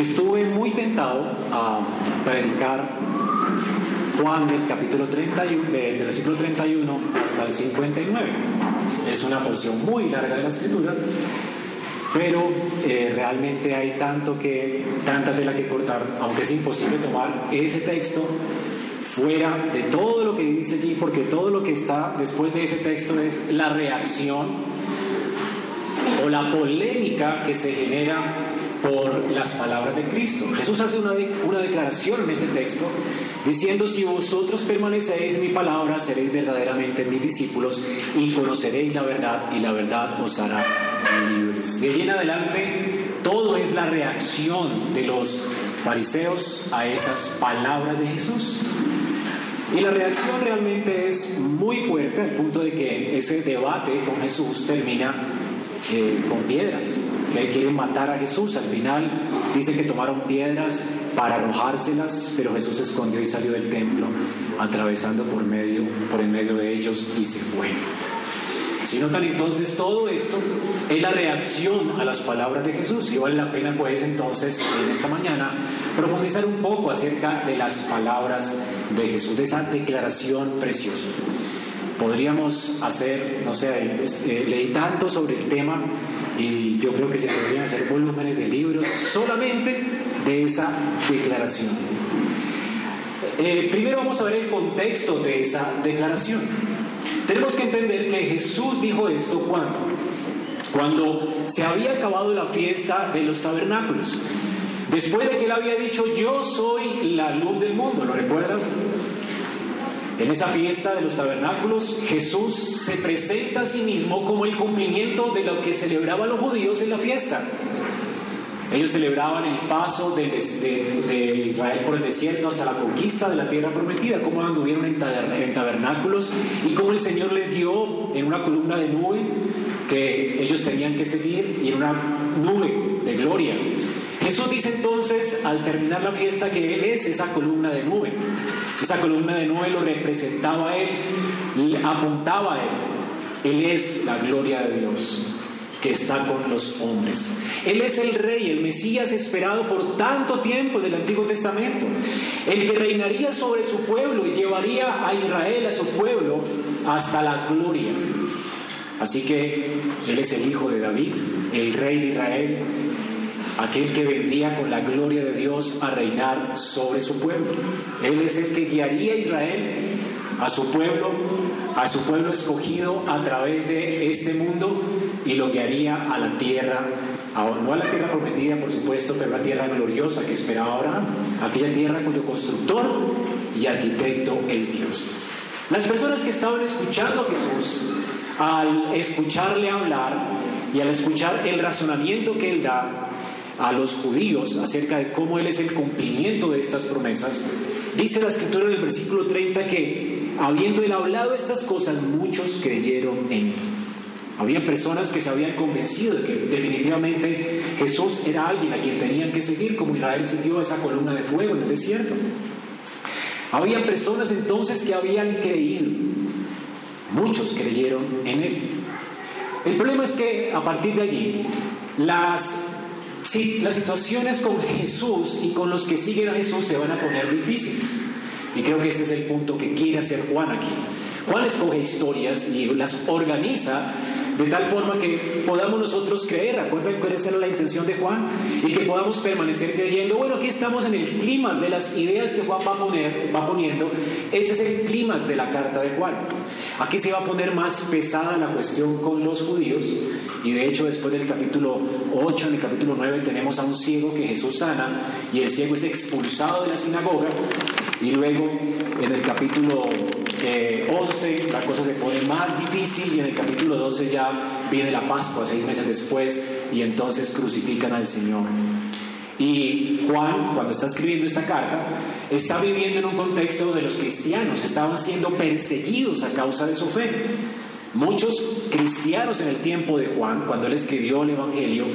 Estuve muy tentado a predicar Juan del capítulo 31, del versículo 31 hasta el 59. Es una porción muy larga de la escritura, pero eh, realmente hay tanto que, tanta tela que cortar, aunque es imposible tomar ese texto fuera de todo lo que dice allí, porque todo lo que está después de ese texto es la reacción o la polémica que se genera por las palabras de Cristo. Jesús hace una, una declaración en este texto diciendo, si vosotros permanecéis en mi palabra, seréis verdaderamente mis discípulos y conoceréis la verdad y la verdad os hará libres. De allí en adelante, todo es la reacción de los fariseos a esas palabras de Jesús. Y la reacción realmente es muy fuerte al punto de que ese debate con Jesús termina eh, con piedras, que quieren matar a Jesús. Al final dice que tomaron piedras para arrojárselas, pero Jesús se escondió y salió del templo, atravesando por medio, por en medio de ellos y se fue. Si notan entonces todo esto es la reacción a las palabras de Jesús y vale la pena pues entonces en esta mañana profundizar un poco acerca de las palabras de Jesús, de esa declaración preciosa. Podríamos hacer, no sé, eh, leí tanto sobre el tema y yo creo que se podrían hacer volúmenes de libros solamente de esa declaración. Eh, primero vamos a ver el contexto de esa declaración. Tenemos que entender que Jesús dijo esto cuando, cuando se había acabado la fiesta de los tabernáculos. Después de que él había dicho, yo soy la luz del mundo, ¿lo recuerdan? En esa fiesta de los tabernáculos, Jesús se presenta a sí mismo como el cumplimiento de lo que celebraban los judíos en la fiesta. Ellos celebraban el paso de, Israel por el desierto hasta la conquista de la tierra prometida, cómo anduvieron en, tabernáculos y cómo el Señor les guió en una columna de nube que ellos tenían que seguir y en una nube de gloria. Jesús dice entonces al terminar la fiesta que Él es esa columna de nube. Esa columna de nube lo representaba a Él, apuntaba a Él. Él es la gloria de Dios que está con los hombres. Él es el rey, el Mesías esperado por tanto tiempo en el Antiguo Testamento, el que reinaría sobre su pueblo y llevaría a Israel, a su pueblo, hasta la gloria. Así que Él es el hijo de David, el rey de Israel, aquel que vendría con la gloria de Dios a reinar sobre su pueblo. Él es el que guiaría a Israel, a su pueblo, a su pueblo escogido a través de este mundo y lo guiaría a la tierra, no a la tierra prometida, por supuesto, pero a la tierra gloriosa que esperaba Abraham, aquella tierra cuyo constructor y arquitecto es Dios. Las personas que estaban escuchando a Jesús, al escucharle hablar y al escuchar el razonamiento que él da a los judíos acerca de cómo él es el cumplimiento de estas promesas, dice la escritura en el versículo 30 que habiendo él hablado estas cosas, muchos creyeron en él. Había personas que se habían convencido de que definitivamente Jesús era alguien a quien tenían que seguir, como Israel siguió esa columna de fuego en el desierto. Había personas entonces que habían creído. Muchos creyeron en Él. El problema es que a partir de allí, las, las situaciones con Jesús y con los que siguen a Jesús se van a poner difíciles. Y creo que este es el punto que quiere hacer Juan aquí. Juan escoge historias y las organiza de tal forma que podamos nosotros creer, ¿recuerdan cuál era la intención de Juan? Y que podamos permanecer creyendo, bueno, aquí estamos en el clímax de las ideas que Juan va poniendo, ese es el clímax de la carta de Juan. Aquí se va a poner más pesada la cuestión con los judíos y de hecho después del capítulo 8, en el capítulo 9 tenemos a un ciego que Jesús sana y el ciego es expulsado de la sinagoga y luego en el capítulo 11 eh, la cosa se pone más difícil y en el capítulo 12 ya viene la Pascua seis meses después y entonces crucifican al Señor. Y Juan, cuando está escribiendo esta carta, está viviendo en un contexto de los cristianos, estaban siendo perseguidos a causa de su fe. Muchos cristianos en el tiempo de Juan, cuando él escribió el Evangelio,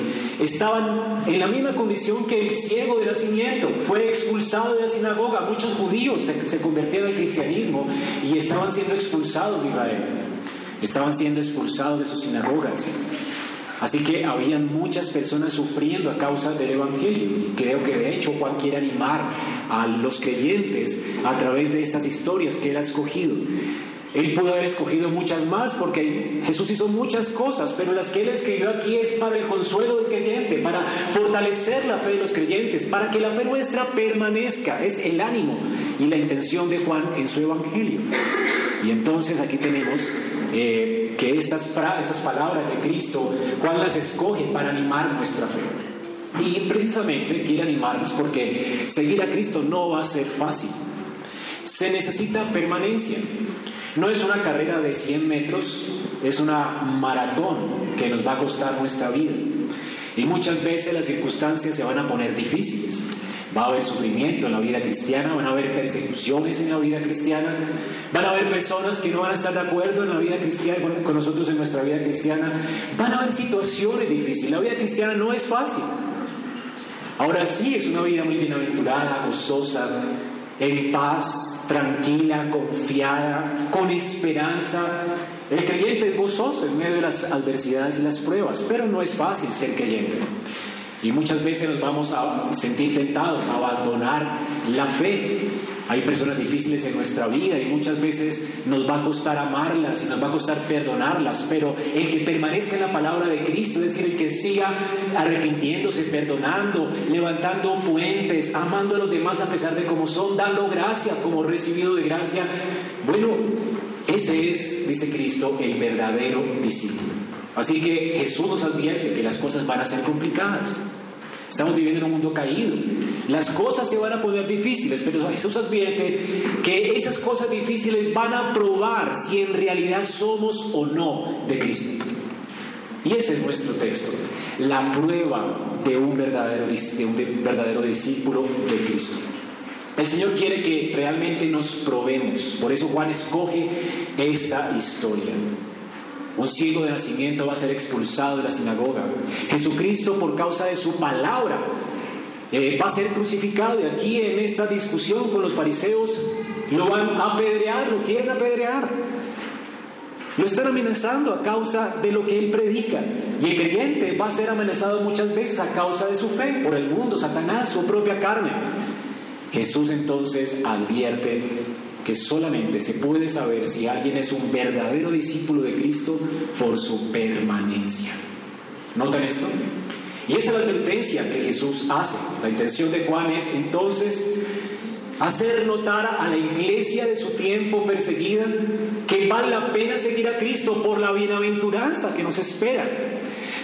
estaban en la misma condición que el ciego de nacimiento. Fue expulsado de la sinagoga. Muchos judíos se, se convirtieron al cristianismo y estaban siendo expulsados de Israel. Estaban siendo expulsados de sus sinagogas. Así que habían muchas personas sufriendo a causa del Evangelio. Y creo que de hecho Juan quiere animar a los creyentes a través de estas historias que él ha escogido. Él pudo haber escogido muchas más porque Jesús hizo muchas cosas, pero las que él escribió aquí es para el consuelo del creyente, para fortalecer la fe de los creyentes, para que la fe nuestra permanezca. Es el ánimo y la intención de Juan en su Evangelio. Y entonces aquí tenemos eh, que estas, esas palabras de Cristo, Juan las escoge para animar nuestra fe. Y precisamente quiere animarnos porque seguir a Cristo no va a ser fácil. Se necesita permanencia. No es una carrera de 100 metros, es una maratón que nos va a costar nuestra vida. Y muchas veces las circunstancias se van a poner difíciles. Va a haber sufrimiento en la vida cristiana, van a haber persecuciones en la vida cristiana, van a haber personas que no van a estar de acuerdo en la vida cristiana, con nosotros en nuestra vida cristiana, van a haber situaciones difíciles. La vida cristiana no es fácil. Ahora sí es una vida muy bienaventurada, gozosa, en paz, tranquila, confiada, con esperanza. El creyente es gozoso en medio de las adversidades y las pruebas, pero no es fácil ser creyente. Y muchas veces nos vamos a sentir tentados a abandonar la fe. Hay personas difíciles en nuestra vida y muchas veces nos va a costar amarlas y nos va a costar perdonarlas, pero el que permanezca en la palabra de Cristo, es decir, el que siga arrepintiéndose, perdonando, levantando puentes, amando a los demás a pesar de cómo son, dando gracia como recibido de gracia, bueno, ese es, dice Cristo, el verdadero discípulo. Así que Jesús nos advierte que las cosas van a ser complicadas. Estamos viviendo en un mundo caído. Las cosas se van a poner difíciles, pero Jesús advierte que esas cosas difíciles van a probar si en realidad somos o no de Cristo. Y ese es nuestro texto, la prueba de un verdadero, de un verdadero discípulo de Cristo. El Señor quiere que realmente nos probemos, por eso Juan escoge esta historia. Un ciego de nacimiento va a ser expulsado de la sinagoga. Jesucristo, por causa de su palabra, eh, va a ser crucificado. Y aquí en esta discusión con los fariseos lo van a apedrear, lo quieren apedrear. Lo están amenazando a causa de lo que él predica. Y el creyente va a ser amenazado muchas veces a causa de su fe, por el mundo, Satanás, su propia carne. Jesús entonces advierte que solamente se puede saber si alguien es un verdadero discípulo de Cristo por su permanencia. ¿Notan esto? Y esa es la advertencia que Jesús hace. La intención de Juan es entonces hacer notar a la iglesia de su tiempo perseguida que vale la pena seguir a Cristo por la bienaventuranza que nos espera,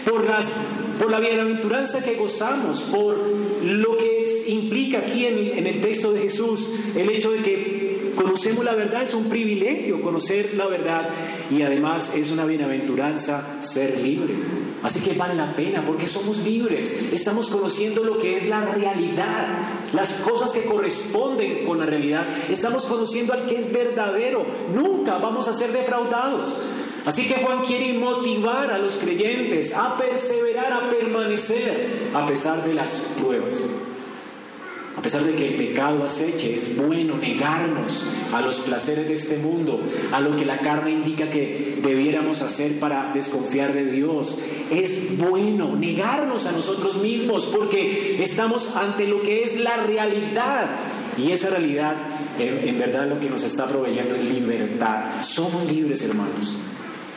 por, las, por la bienaventuranza que gozamos, por lo que implica aquí en, en el texto de Jesús el hecho de que Conocemos la verdad, es un privilegio conocer la verdad y además es una bienaventuranza ser libre. Así que vale la pena porque somos libres, estamos conociendo lo que es la realidad, las cosas que corresponden con la realidad, estamos conociendo al que es verdadero, nunca vamos a ser defraudados. Así que Juan quiere motivar a los creyentes a perseverar, a permanecer a pesar de las pruebas. A pesar de que el pecado aceche, es bueno negarnos a los placeres de este mundo, a lo que la carne indica que debiéramos hacer para desconfiar de Dios. Es bueno negarnos a nosotros mismos porque estamos ante lo que es la realidad. Y esa realidad, en, verdad, lo que nos está proveyendo es libertad. Somos libres, hermanos.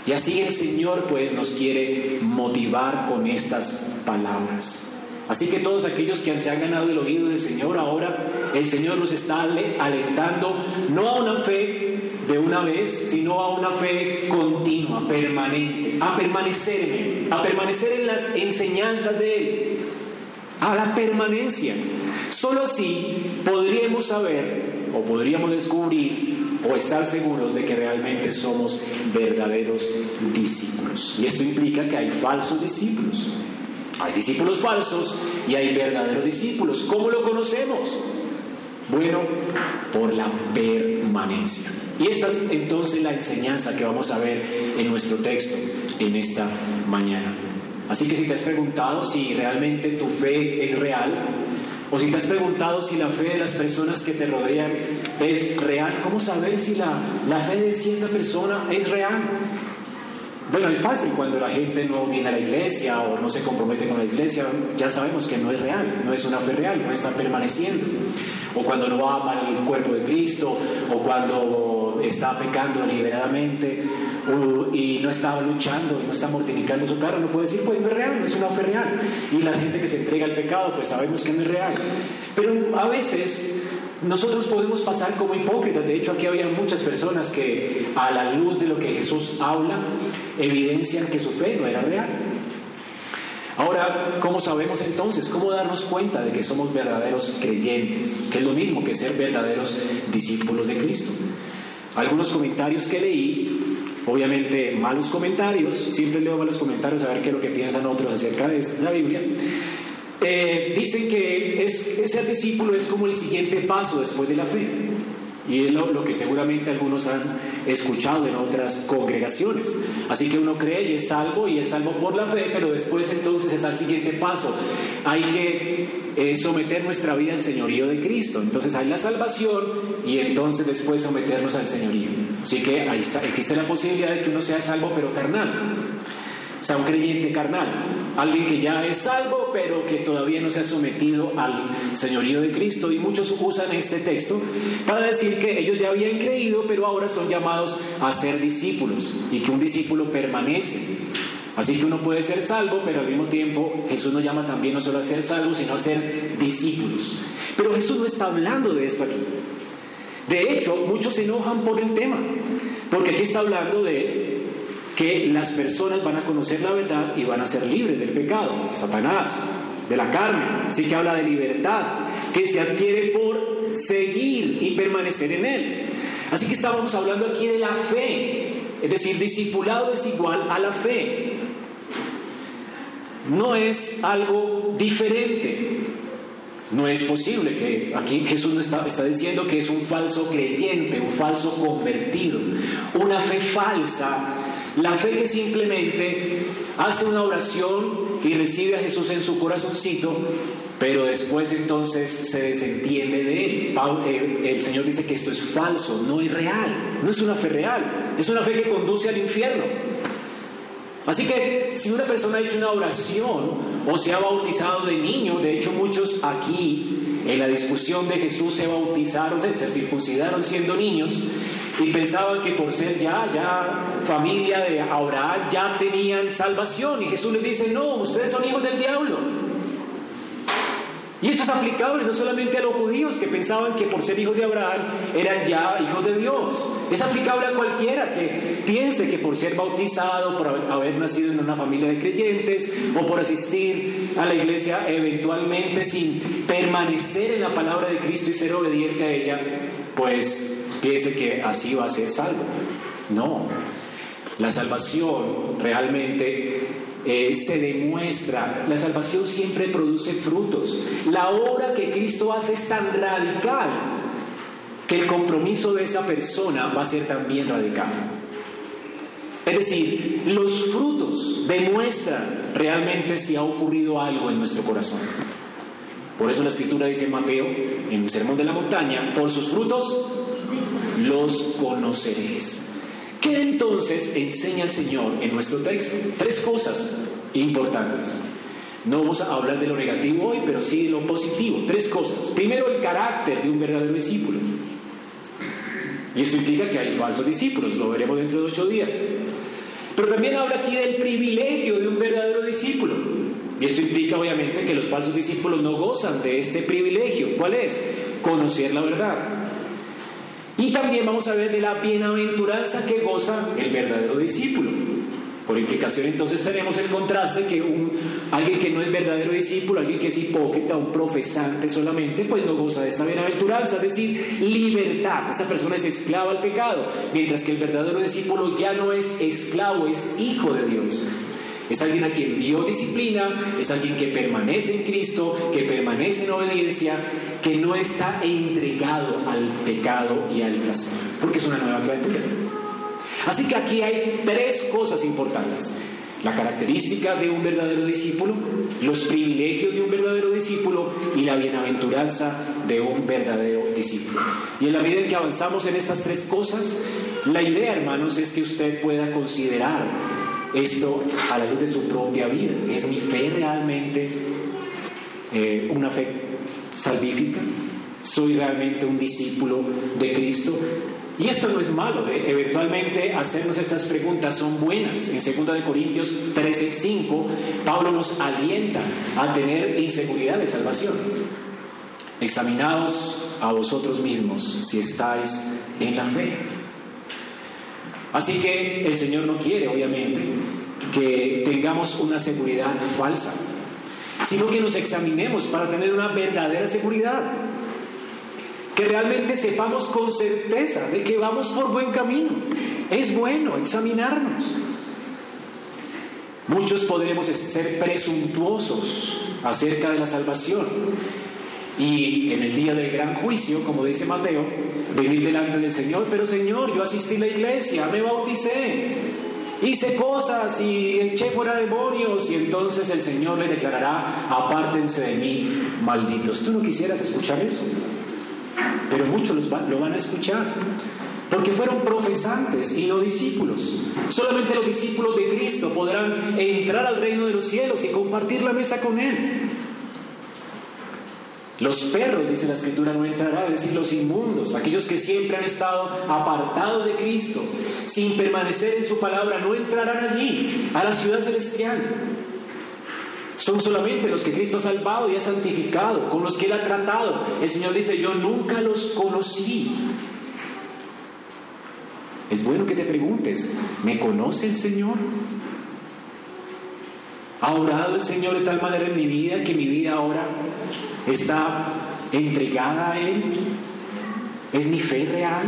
Y así el Señor, pues, nos quiere motivar con estas palabras. Así que todos aquellos que se han ganado el oído del Señor ahora, el Señor nos está alentando no a una fe de una vez, sino a una fe continua, permanente, a permanecer en Él, a permanecer en las enseñanzas de Él, a la permanencia. Solo así podríamos saber o podríamos descubrir o estar seguros de que realmente somos verdaderos discípulos. Y esto implica que hay falsos discípulos. Hay discípulos falsos y hay verdaderos discípulos. ¿Cómo lo conocemos? Bueno, por la permanencia. Y esta es entonces la enseñanza que vamos a ver en nuestro texto en esta mañana. Así que si te has preguntado si realmente tu fe es real, o si te has preguntado si la fe de las personas que te rodean es real, ¿cómo saber si la, la fe de cierta persona es real? Bueno, es fácil cuando la gente no viene a la iglesia o no se compromete con la iglesia, ya sabemos que no es real, no es una fe real, no está permaneciendo. O cuando no ama el cuerpo de Cristo, o cuando está pecando deliberadamente y no está luchando y no está mortificando su cara, no puede decir, pues no es real, no es una fe real. Y la gente que se entrega al pecado, pues sabemos que no es real. Pero a veces nosotros podemos pasar como hipócritas. De hecho, aquí había muchas personas que a la luz de lo que Jesús habla, evidencian que su fe no era real. Ahora, ¿cómo sabemos entonces? ¿Cómo darnos cuenta de que somos verdaderos creyentes? Que es lo mismo que ser verdaderos discípulos de Cristo. Algunos comentarios que leí, obviamente malos comentarios, siempre leo malos comentarios a ver qué es lo que piensan otros acerca de la Biblia. Eh, dicen que es, ser discípulo es como el siguiente paso después de la fe. Y es lo, que seguramente algunos han escuchado en otras congregaciones. Así que uno cree y es salvo y es salvo por la fe, pero después entonces está el siguiente paso. Hay que eh, someter nuestra vida al señorío de Cristo. Entonces hay la salvación y entonces después someternos al señorío. Así que ahí está, existe la posibilidad de que uno sea salvo pero carnal. O sea, un creyente carnal. Alguien que ya es salvo, pero que todavía no se ha sometido al señorío de Cristo. Y muchos usan este texto para decir que ellos ya habían creído, pero ahora son llamados a ser discípulos y que un discípulo permanece. Así que uno puede ser salvo, pero al mismo tiempo Jesús nos llama también no solo a ser salvos, sino a ser discípulos. Pero Jesús no está hablando de esto aquí. De hecho, muchos se enojan por el tema, porque aquí está hablando de que las personas van a conocer la verdad y van a ser libres del pecado, Satanás, de la carne. Así que habla de libertad, que se adquiere por seguir y permanecer en él. Así que estábamos hablando aquí de la fe, es decir, discipulado es igual a la fe. No es algo diferente. No es posible que aquí Jesús está, está diciendo que es un falso creyente, un falso convertido, una fe falsa la fe que simplemente hace una oración y recibe a Jesús en su corazoncito, pero después entonces se desentiende de él. Eh, el Señor dice que esto es falso, no es real, no es una fe real, es una fe que conduce al infierno. Así que si una persona ha hecho una oración o se ha bautizado de niño, de hecho muchos aquí en la discusión de Jesús se bautizaron, se circuncidaron siendo niños, y pensaban que por ser ya, ya familia de Abraham ya tenían salvación. Y Jesús les dice, no, ustedes son hijos del diablo. Y esto es aplicable no solamente a los judíos que pensaban que por ser hijos de Abraham eran ya hijos de Dios. Es aplicable a cualquiera que piense que por ser bautizado, por haber nacido en una familia de creyentes o por asistir a la iglesia eventualmente sin permanecer en la palabra de Cristo y ser obediente a ella, pues piense que así va a ser salvo. No, la salvación realmente eh, se demuestra, la salvación siempre produce frutos. La obra que Cristo hace es tan radical que el compromiso de esa persona va a ser también radical. Es decir, los frutos demuestran realmente si ha ocurrido algo en nuestro corazón. Por eso la escritura dice en Mateo, en el Sermón de la Montaña, por sus frutos los conoceréis. ¿Qué entonces enseña el Señor en nuestro texto? Tres cosas importantes. No vamos a hablar de lo negativo hoy, pero sí de lo positivo. Tres cosas. Primero, el carácter de un verdadero discípulo. Y esto implica que hay falsos discípulos, lo veremos dentro de ocho días. Pero también habla aquí del privilegio de un verdadero discípulo. Y esto implica obviamente que los falsos discípulos no gozan de este privilegio. ¿Cuál es? Conocer la verdad. Y también vamos a ver de la bienaventuranza que goza el verdadero discípulo. Por implicación entonces tenemos el contraste que alguien que no es verdadero discípulo, alguien que es hipócrita, un profesante solamente, pues no goza de esta bienaventuranza, es decir, libertad. Esa persona es esclava al pecado, mientras que el verdadero discípulo ya no es esclavo, es hijo de Dios. Es alguien a quien Dios disciplina, es alguien que permanece en Cristo, que permanece en obediencia, que no está entregado al pecado y al placer, porque es una nueva criatura. Así que aquí hay tres cosas importantes. La característica de un verdadero discípulo, los privilegios de un verdadero discípulo y la bienaventuranza de un verdadero discípulo. Y en la medida en que avanzamos en estas tres cosas, la idea, hermanos, es que usted pueda considerar esto a la luz de su propia vida. ¿Es mi fe realmente eh, una fe salvífica? ¿Soy realmente un discípulo de Cristo? Y esto no es malo, ¿eh? eventualmente hacernos estas preguntas son buenas. En 2 Corintios 13:5, Pablo nos alienta a tener inseguridad de salvación. Examinaos a vosotros mismos si estáis en la fe. Así que el Señor no quiere, obviamente, que tengamos una seguridad falsa, sino que nos examinemos para tener una verdadera seguridad. Que realmente sepamos con certeza de que vamos por buen camino. Es bueno examinarnos. Muchos podremos ser presuntuosos acerca de la salvación y en el día del gran juicio, como dice Mateo, venir delante del Señor, pero Señor, yo asistí a la iglesia, me bauticé, hice cosas y eché fuera demonios y entonces el Señor le declarará, apártense de mí, malditos. ¿Tú no quisieras escuchar eso? Pero muchos lo van a escuchar. Porque fueron profesantes y no discípulos. Solamente los discípulos de Cristo podrán entrar al reino de los cielos y compartir la mesa con Él. Los perros, dice la escritura, no entrarán, es decir, los inmundos, aquellos que siempre han estado apartados de Cristo, sin permanecer en su palabra, no entrarán allí, a la ciudad celestial. Son solamente los que Cristo ha salvado y ha santificado, con los que Él ha tratado. El Señor dice, yo nunca los conocí. Es bueno que te preguntes, ¿me conoce el Señor? ¿Ha orado el Señor de tal manera en mi vida que mi vida ahora está entregada a Él? ¿Es mi fe real?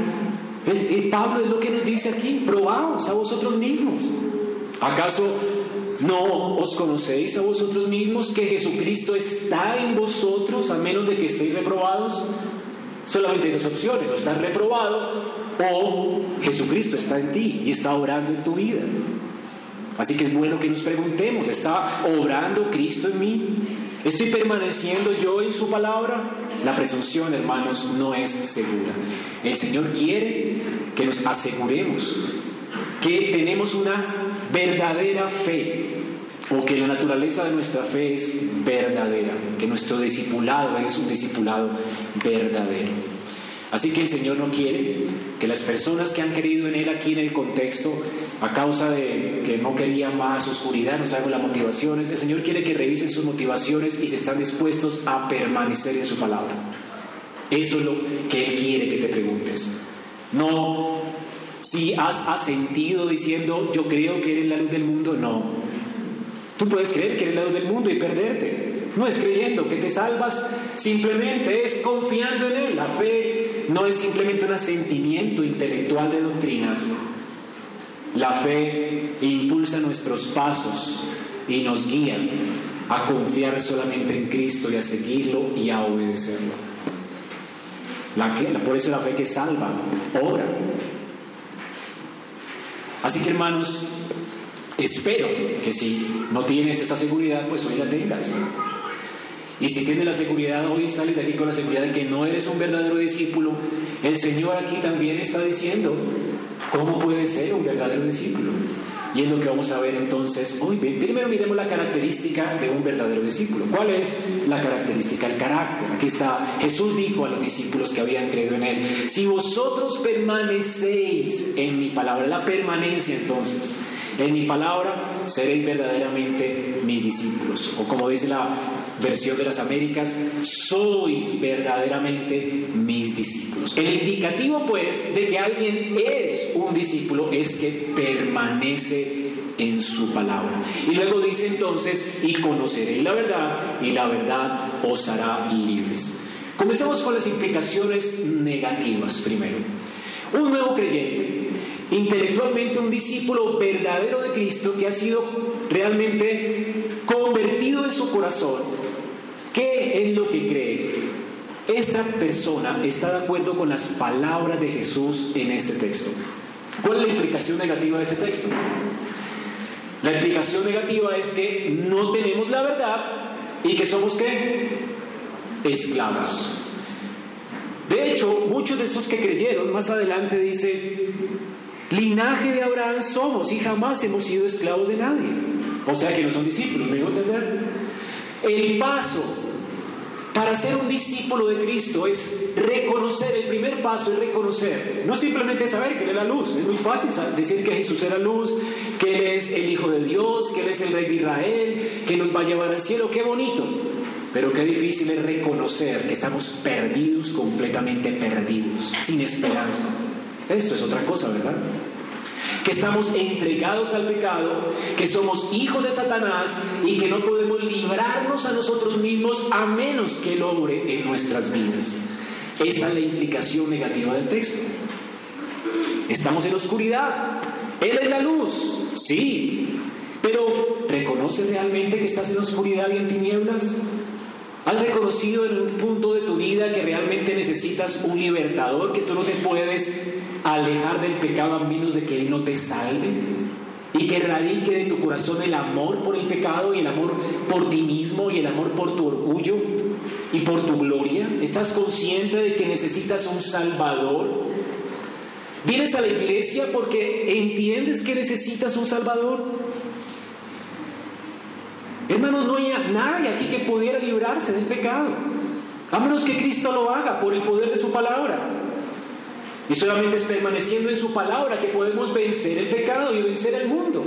Pablo es lo que nos dice aquí, probaos a vosotros mismos. ¿Acaso no os conocéis a vosotros mismos que Jesucristo está en vosotros a menos de que estéis reprobados? Solamente hay dos opciones, o estás reprobado o Jesucristo está en ti y está orando en tu vida. Así que es bueno que nos preguntemos, ¿está obrando Cristo en mí? ¿Estoy permaneciendo yo en su palabra? La presunción, hermanos, no es segura. El Señor quiere que nos aseguremos que tenemos una verdadera fe o que la naturaleza de nuestra fe es verdadera, que nuestro discipulado es un discipulado verdadero. Así que el Señor no quiere que las personas que han creído en Él aquí en el contexto a causa de que no querían más oscuridad, no sabemos las motivaciones. El Señor quiere que revisen sus motivaciones y se están dispuestos a permanecer en su palabra. Eso es lo que Él quiere que te preguntes. No si has asentido diciendo yo creo que eres la luz del mundo, no. Tú puedes creer que eres la luz del mundo y perderte. No es creyendo que te salvas, simplemente es confiando en Él. La fe no es simplemente un asentimiento intelectual de doctrinas, la fe impulsa nuestros pasos y nos guía a confiar solamente en Cristo y a seguirlo y a obedecerlo. Por eso la fe que salva, obra. Así que hermanos, espero que si no tienes esa seguridad, pues hoy la tengas. Y si tienes la seguridad hoy, sales de aquí con la seguridad de que no eres un verdadero discípulo. El Señor aquí también está diciendo, ¿Cómo puede ser un verdadero discípulo? Y es lo que vamos a ver entonces hoy. Primero miremos la característica de un verdadero discípulo. ¿Cuál es la característica? El carácter. Aquí está. Jesús dijo a los discípulos que habían creído en él, si vosotros permanecéis en mi palabra, la permanencia entonces, en mi palabra, seréis verdaderamente mis discípulos. O como dice la versión de las Américas, sois verdaderamente mis discípulos. El indicativo pues de que alguien es un discípulo es que permanece en su palabra. Y luego dice entonces, y conoceréis la verdad, y la verdad os hará libres. Comencemos con las implicaciones negativas primero. Un nuevo creyente, intelectualmente un discípulo verdadero de Cristo que ha sido realmente convertido en su corazón ¿Qué es lo que cree? Esta persona está de acuerdo con las palabras de Jesús en este texto. ¿Cuál es la implicación negativa de este texto? La implicación negativa es que no tenemos la verdad y que somos qué? Esclavos. De hecho, muchos de estos que creyeron, más adelante dice, Linaje de Abraham somos y jamás hemos sido esclavos de nadie. O sea que no son discípulos, ¿me a entender? El paso para ser un discípulo de Cristo es reconocer, el primer paso es reconocer, no simplemente saber que Él es la luz, es muy fácil decir que Jesús es la luz, que Él es el Hijo de Dios, que Él es el Rey de Israel, que nos va a llevar al cielo, qué bonito, pero qué difícil es reconocer que estamos perdidos, completamente perdidos, sin esperanza. Esto es otra cosa, ¿verdad? Que estamos entregados al pecado, que somos hijos de Satanás y que no podemos librarnos a nosotros mismos a menos que Él obre en nuestras vidas. Esta es la implicación negativa del texto. Estamos en oscuridad. Él es la luz, sí, pero ¿reconoces realmente que estás en oscuridad y en tinieblas? ¿Has reconocido en un punto de tu vida que realmente necesitas un libertador, que tú no te puedes alejar del pecado a menos de que Él no te salve y que radique de tu corazón el amor por el pecado y el amor por ti mismo y el amor por tu orgullo y por tu gloria. ¿Estás consciente de que necesitas un Salvador? ¿Vienes a la iglesia porque entiendes que necesitas un Salvador? Hermanos, no hay nadie aquí que pudiera librarse del pecado, a menos que Cristo lo haga por el poder de su palabra. Y solamente es permaneciendo en su palabra que podemos vencer el pecado y vencer el mundo.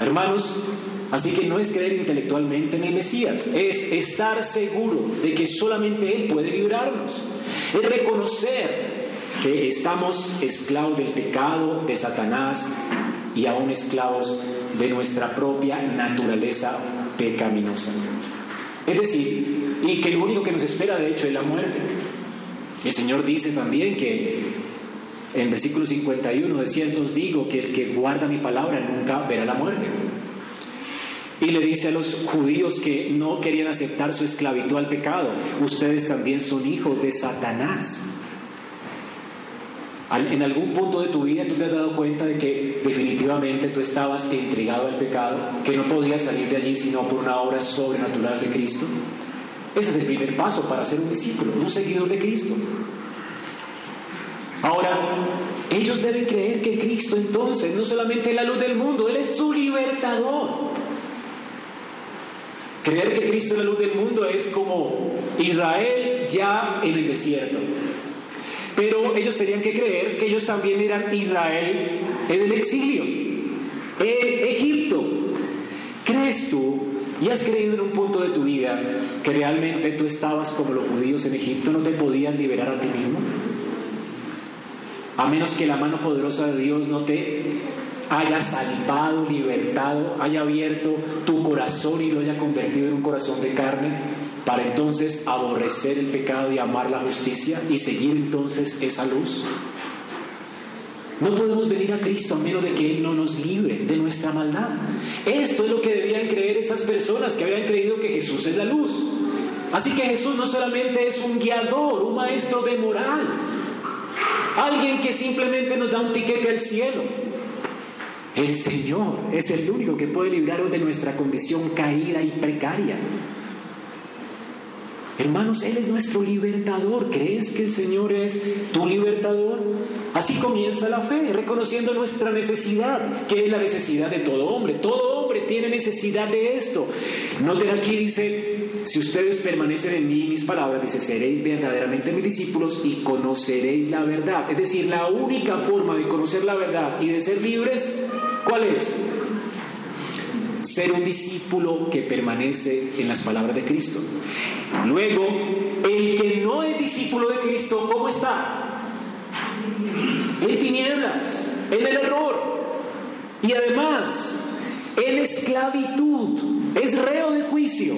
Hermanos, así que no es creer intelectualmente en el Mesías, es estar seguro de que solamente Él puede librarnos. Es reconocer que estamos esclavos del pecado, de Satanás y aún esclavos de nuestra propia naturaleza pecaminosa. Es decir, y que lo único que nos espera de hecho es la muerte. El Señor dice también que en versículo 51 de cierto digo que el que guarda mi palabra nunca verá la muerte. Y le dice a los judíos que no querían aceptar su esclavitud al pecado, ustedes también son hijos de Satanás. En algún punto de tu vida tú te has dado cuenta de que definitivamente tú estabas entregado al pecado, que no podías salir de allí sino por una obra sobrenatural de Cristo. Ese es el primer paso para ser un discípulo, un seguidor de Cristo. Ahora, ellos deben creer que Cristo entonces no solamente es la luz del mundo, Él es su libertador. Creer que Cristo es la luz del mundo es como Israel ya en el desierto. Pero ellos tenían que creer que ellos también eran Israel en el exilio, en Egipto. ¿Crees tú y has creído en un punto de tu vida que realmente tú estabas como los judíos en Egipto, no te podías liberar a ti mismo? A menos que la mano poderosa de Dios no te haya salvado, libertado, haya abierto tu corazón y lo haya convertido en un corazón de carne, para entonces aborrecer el pecado y amar la justicia y seguir entonces esa luz. No podemos venir a Cristo a menos de que Él no nos libre de nuestra maldad. Esto es lo que debían creer estas personas que habían creído que Jesús es la luz. Así que Jesús no solamente es un guiador, un maestro de moral, alguien que simplemente nos da un tiquete al cielo. El Señor es el único que puede librarnos de nuestra condición caída y precaria. Hermanos, Él es nuestro libertador. ¿Crees que el Señor es tu libertador? Así comienza la fe, reconociendo nuestra necesidad, que es la necesidad de todo hombre. Todo hombre tiene necesidad de esto. Noten aquí dice, si ustedes permanecen en mí mis palabras, dice, seréis verdaderamente mis discípulos y conoceréis la verdad. Es decir, la única forma de conocer la verdad y de ser libres, ¿cuál es? Ser un discípulo que permanece en las palabras de Cristo. Luego, el que no es discípulo de Cristo, ¿cómo está? En tinieblas, en el error. Y además, en esclavitud, es reo de juicio.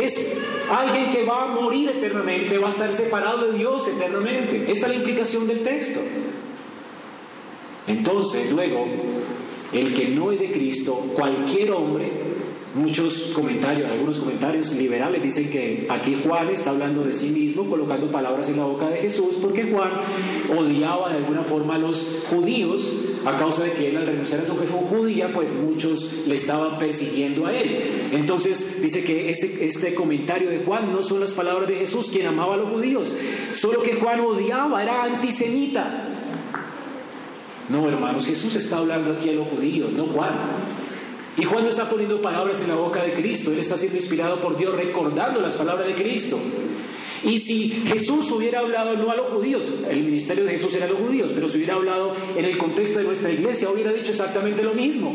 Es alguien que va a morir eternamente, va a estar separado de Dios eternamente. Esta es la implicación del texto. Entonces, luego, el que no es de Cristo, cualquier hombre, Muchos comentarios, algunos comentarios liberales dicen que aquí Juan está hablando de sí mismo, colocando palabras en la boca de Jesús, porque Juan odiaba de alguna forma a los judíos a causa de que él al renunciar a su jefe judía, pues muchos le estaban persiguiendo a él. Entonces dice que este, este comentario de Juan no son las palabras de Jesús, quien amaba a los judíos, solo que Juan odiaba, era antisemita. No, hermanos, Jesús está hablando aquí a los judíos, no Juan. Y Juan no está poniendo palabras en la boca de Cristo, él está siendo inspirado por Dios recordando las palabras de Cristo. Y si Jesús hubiera hablado no a los judíos, el ministerio de Jesús era a los judíos, pero si hubiera hablado en el contexto de nuestra iglesia, hubiera dicho exactamente lo mismo.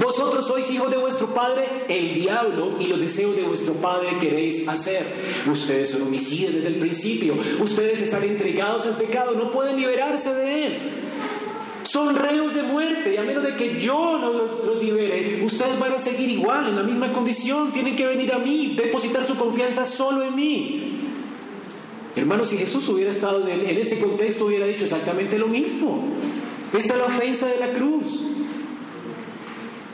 Vosotros sois hijos de vuestro padre, el diablo, y los deseos de vuestro padre queréis hacer. Ustedes son homicidas desde el principio, ustedes están entregados al pecado, no pueden liberarse de él. Son reos de muerte y a menos de que yo no los, libere, ustedes van a seguir igual, en la misma condición. Tienen que venir a mí, depositar su confianza solo en mí. Hermanos, si Jesús hubiera estado en, este contexto, hubiera dicho exactamente lo mismo. Esta es la ofensa de la cruz.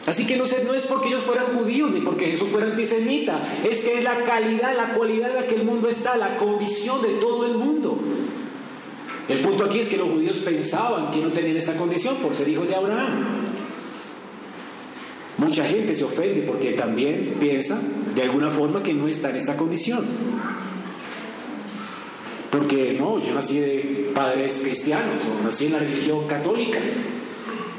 Así que no, no es porque ellos fueran judíos ni porque Jesús fuera antisemita, es que es la calidad, la cualidad en la que el mundo está, la condición de todo el mundo. El punto aquí es que los judíos pensaban que no tenían esta condición por ser hijos de Abraham. Mucha gente se ofende porque también piensa de alguna forma que no está en esta condición. Porque no, yo nací de padres cristianos o nací en la religión católica.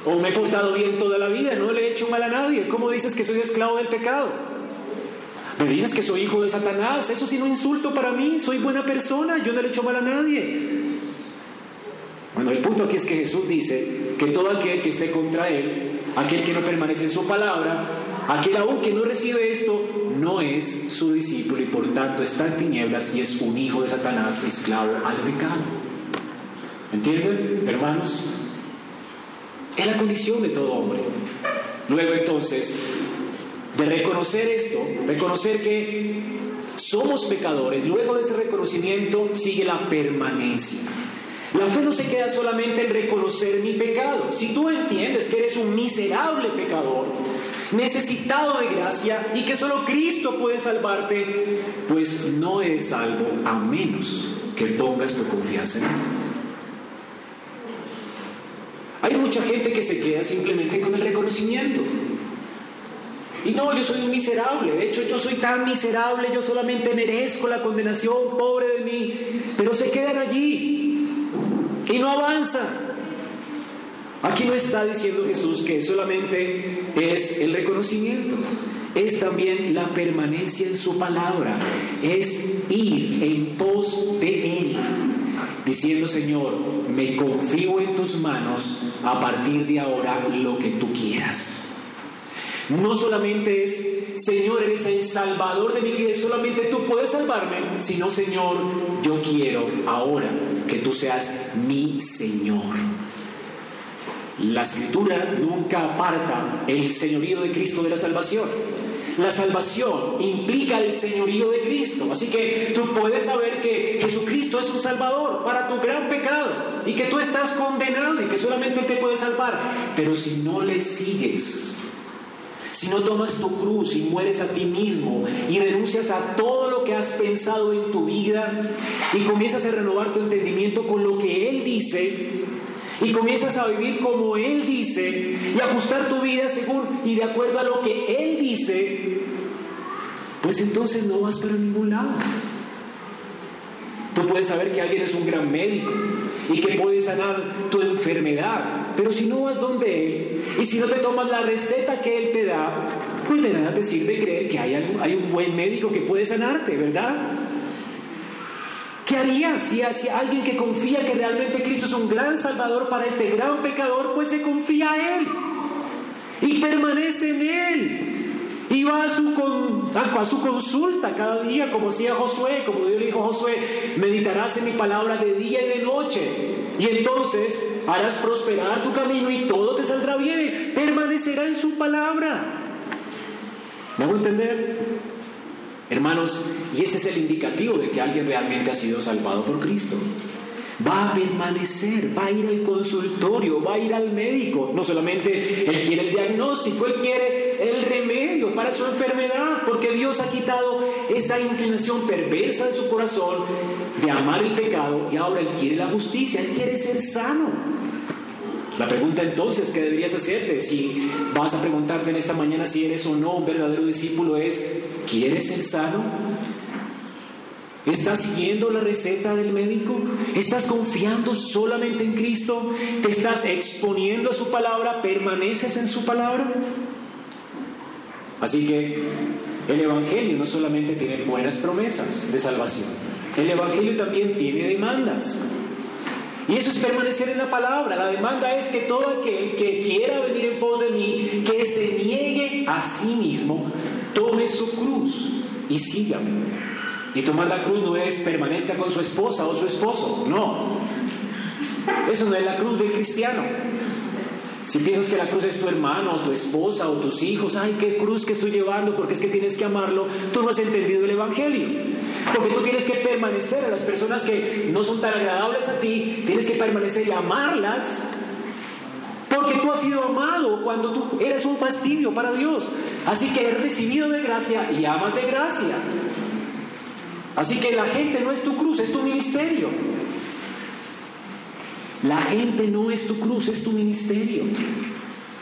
O me he portado bien toda la vida, no le he hecho mal a nadie. ¿Cómo dices que soy esclavo del pecado? Me dices que soy hijo de Satanás, eso sí no insulto para mí, soy buena persona, yo no le he hecho mal a nadie. Bueno, el punto aquí es que Jesús dice que todo aquel que esté contra Él, aquel que no permanece en su palabra, aquel aún que no recibe esto, no es su discípulo y por tanto está en tinieblas y es un hijo de Satanás, esclavo al pecado. ¿Entienden, hermanos? Es la condición de todo hombre. Luego entonces, de reconocer esto, reconocer que somos pecadores, luego de ese reconocimiento sigue la permanencia. La fe no se queda solamente en reconocer mi pecado. Si tú entiendes que eres un miserable pecador, necesitado de gracia y que solo Cristo puede salvarte, pues no es salvo a menos que pongas tu confianza en Él. Hay mucha gente que se queda simplemente con el reconocimiento. Y no, yo soy un miserable. De hecho, yo soy tan miserable, yo solamente merezco la condenación, pobre de mí. Pero se quedan allí y no avanza. Aquí no está diciendo Jesús que solamente es el reconocimiento, es también la permanencia en su palabra, es ir en pos de Él, diciendo Señor, me confío en tus manos a partir de ahora lo que tú quieras. No solamente es, Señor, eres el salvador de mi vida, solamente tú puedes salvarme, sino, Señor, yo quiero ahora que tú seas mi Señor. La escritura nunca aparta el señorío de Cristo de la salvación. La salvación implica el señorío de Cristo. Así que tú puedes saber que Jesucristo es un salvador para tu gran pecado y que tú estás condenado y que solamente Él te puede salvar. Pero si no le sigues, si no tomas tu cruz y mueres a ti mismo y renuncias a todo lo que has pensado en tu vida y comienzas a renovar tu entendimiento con lo que Él dice y comienzas a vivir como Él dice y ajustar tu vida según y de acuerdo a lo que Él dice, pues entonces no vas para ningún lado. Tú puedes saber que alguien es un gran médico y que puede sanar tu enfermedad, pero si no vas donde Él y si no te tomas la receta que Él te da, pues de nada te sirve creer que hay, hay un buen médico que puede sanarte, ¿verdad? ¿Qué harías si, si alguien que confía que realmente Cristo es un gran salvador para este gran pecador, pues se confía a Él y permanece en Él? Y va a su, a su consulta cada día, como decía Josué, como Dios le dijo a Josué, meditarás en mi palabra de día y de noche. Y entonces harás prosperar tu camino y todo te saldrá bien. Permanecerá en su palabra. ¿Me hago entender? Hermanos, y este es el indicativo de que alguien realmente ha sido salvado por Cristo va a permanecer, va a ir al consultorio, va a ir al médico. No solamente Él quiere el diagnóstico, Él quiere el remedio para su enfermedad, porque Dios ha quitado esa inclinación perversa de su corazón de amar el pecado y ahora Él quiere la justicia, Él quiere ser sano. La pregunta entonces que deberías hacerte, si vas a preguntarte en esta mañana si eres o no un verdadero discípulo, es, ¿quieres ser sano? ¿Estás siguiendo la receta del médico? ¿Estás confiando solamente en Cristo? ¿Te estás exponiendo a su palabra? ¿Permaneces en su palabra? Así que el Evangelio no solamente tiene buenas promesas de salvación, el Evangelio también tiene demandas. Y eso es permanecer en la palabra. La demanda es que todo aquel que quiera venir en pos de mí, que se niegue a sí mismo, tome su cruz y sígame. Y tomar la cruz no es permanezca con su esposa o su esposo, no. Eso no es la cruz del cristiano. Si piensas que la cruz es tu hermano o tu esposa o tus hijos, ay, qué cruz que estoy llevando porque es que tienes que amarlo, tú no has entendido el Evangelio. Porque tú tienes que permanecer a las personas que no son tan agradables a ti, tienes que permanecer y amarlas. Porque tú has sido amado cuando tú eres un fastidio para Dios. Así que eres recibido de gracia y amas de gracia. Así que la gente no es tu cruz, es tu ministerio. La gente no es tu cruz, es tu ministerio.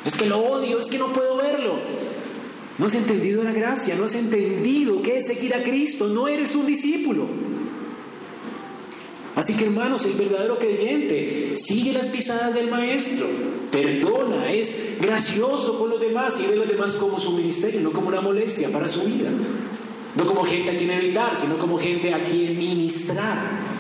Es que lo odio, es que no puedo verlo. No has entendido la gracia, no has entendido qué es seguir a Cristo, no eres un discípulo. Así que hermanos, el verdadero creyente sigue las pisadas del Maestro, perdona, es gracioso con los demás y ve a los demás como su ministerio, no como una molestia para su vida. No como gente a quien evitar, sino como gente a quien ministrar.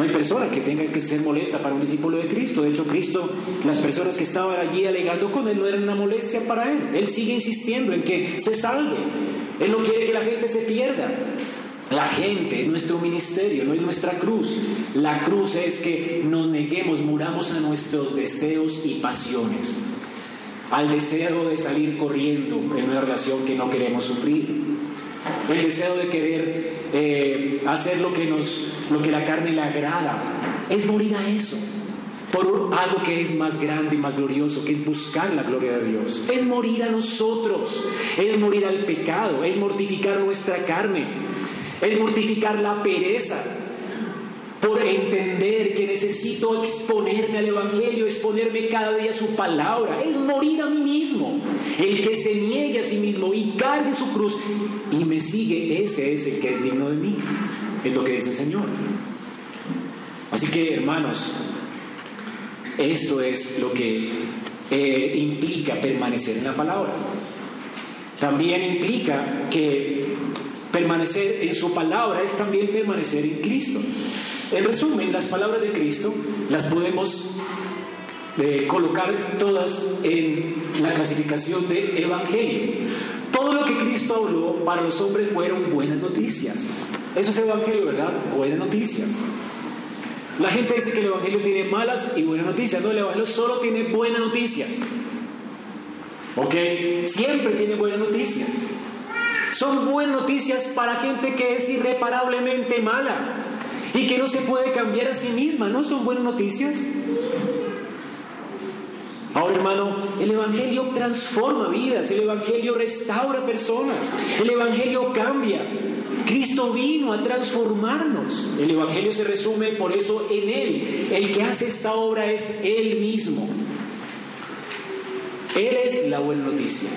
No hay persona que tenga que ser molesta para un discípulo de Cristo. De hecho, Cristo, las personas que estaban allí alegando con él no eran una molestia para él. Él sigue insistiendo en que se salve. Él no quiere que la gente se pierda. La gente es nuestro ministerio, no es nuestra cruz. La cruz es que nos neguemos, muramos a nuestros deseos y pasiones. Al deseo de salir corriendo en una relación que no queremos sufrir. El deseo de querer eh, hacer lo que, nos, lo que la carne le agrada, es morir a eso, por algo que es más grande y más glorioso, que es buscar la gloria de Dios. Es morir a nosotros, es morir al pecado, es mortificar nuestra carne, es mortificar la pereza, por entender que necesito exponerme al Evangelio, exponerme cada día a su palabra, es morir a mí mismo. El que se niegue a sí mismo y cargue su cruz y me sigue, ese es el que es digno de mí. Es lo que dice el Señor. Así que, hermanos, esto es lo que eh, implica permanecer en la palabra. También implica que permanecer en su palabra es también permanecer en Cristo. En resumen, las palabras de Cristo las podemos eh, colocar todas en la clasificación de evangelio. Todo lo que Cristo habló para los hombres fueron buenas noticias. Eso es evangelio, ¿verdad? Buenas noticias. La gente dice que el evangelio tiene malas y buenas noticias. No, el evangelio solo tiene buenas noticias. ¿Ok? Siempre tiene buenas noticias. Son buenas noticias para gente que es irreparablemente mala y que no se puede cambiar a sí misma. ¿No son buenas noticias? Ahora, hermano, el Evangelio transforma vidas, el Evangelio restaura personas, el Evangelio cambia. Cristo vino a transformarnos. El Evangelio se resume por eso en Él. El que hace esta obra es Él mismo. Él es la buena noticia.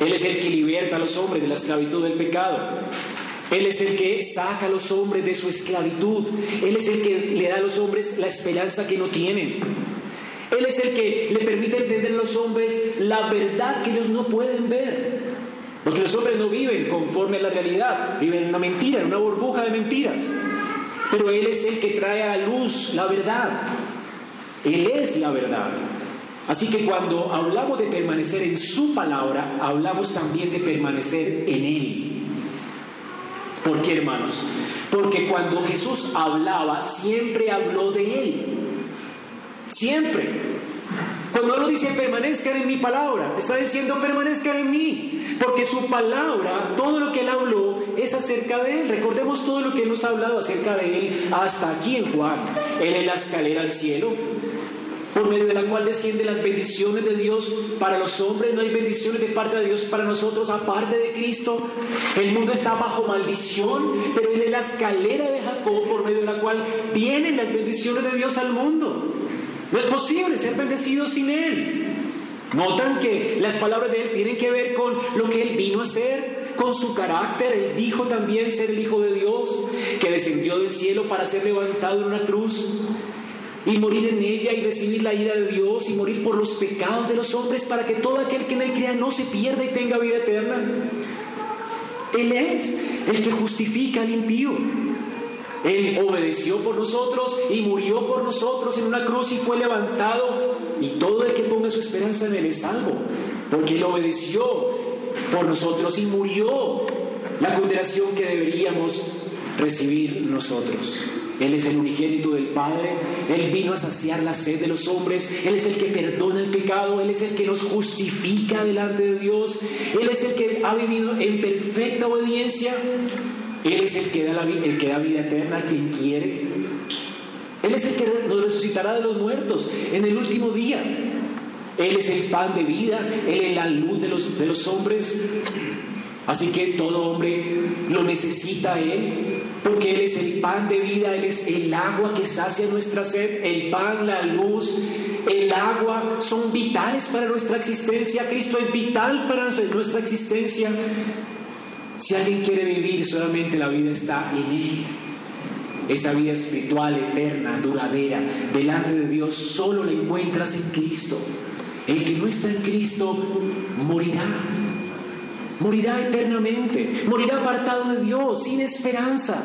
Él es el que liberta a los hombres de la esclavitud del pecado. Él es el que saca a los hombres de su esclavitud. Él es el que le da a los hombres la esperanza que no tienen. Él es el que le permite entender a los hombres la verdad que ellos no pueden ver. Porque los hombres no viven conforme a la realidad, viven en una mentira, en una burbuja de mentiras. Pero Él es el que trae a luz la verdad. Él es la verdad. Así que cuando hablamos de permanecer en su palabra, hablamos también de permanecer en Él. ¿Por qué, hermanos? Porque cuando Jesús hablaba, siempre habló de Él. Siempre. Cuando Él dice permanezcan en mi palabra, está diciendo permanezcan en mí. Porque su palabra, todo lo que Él habló, es acerca de Él. Recordemos todo lo que Él nos ha hablado acerca de Él hasta aquí en Juan. Él es la escalera al cielo por medio de la cual descienden las bendiciones de Dios para los hombres. No hay bendiciones de parte de Dios para nosotros aparte de Cristo. El mundo está bajo maldición, pero Él es la escalera de Jacob por medio de la cual vienen las bendiciones de Dios al mundo. No es posible ser bendecido sin Él. Notan que las palabras de Él tienen que ver con lo que Él vino a hacer, con su carácter. Él dijo también ser el Hijo de Dios, que descendió del cielo para ser levantado en una cruz y morir en ella y recibir la ira de Dios y morir por los pecados de los hombres para que todo aquel que en él crea no se pierda y tenga vida eterna. Él es el que justifica al impío. Él obedeció por nosotros y murió por nosotros en una cruz y fue levantado. Y todo el que ponga su esperanza en Él es salvo, porque Él obedeció por nosotros y murió. La condenación que deberíamos recibir nosotros. Él es el unigénito del Padre, Él vino a saciar la sed de los hombres, Él es el que perdona el pecado, Él es el que nos justifica delante de Dios, Él es el que ha vivido en perfecta obediencia, Él es el que da, la, el que da vida eterna a quien quiere, Él es el que nos resucitará de los muertos en el último día, Él es el pan de vida, Él es la luz de los, de los hombres, así que todo hombre lo necesita Él porque Él es el pan de vida, Él es el agua que sacia nuestra sed, el pan, la luz, el agua son vitales para nuestra existencia, Cristo es vital para nuestra existencia. Si alguien quiere vivir, solamente la vida está en Él. Esa vida espiritual, eterna, duradera, delante de Dios, solo la encuentras en Cristo. El que no está en Cristo morirá morirá eternamente, morirá apartado de Dios, sin esperanza.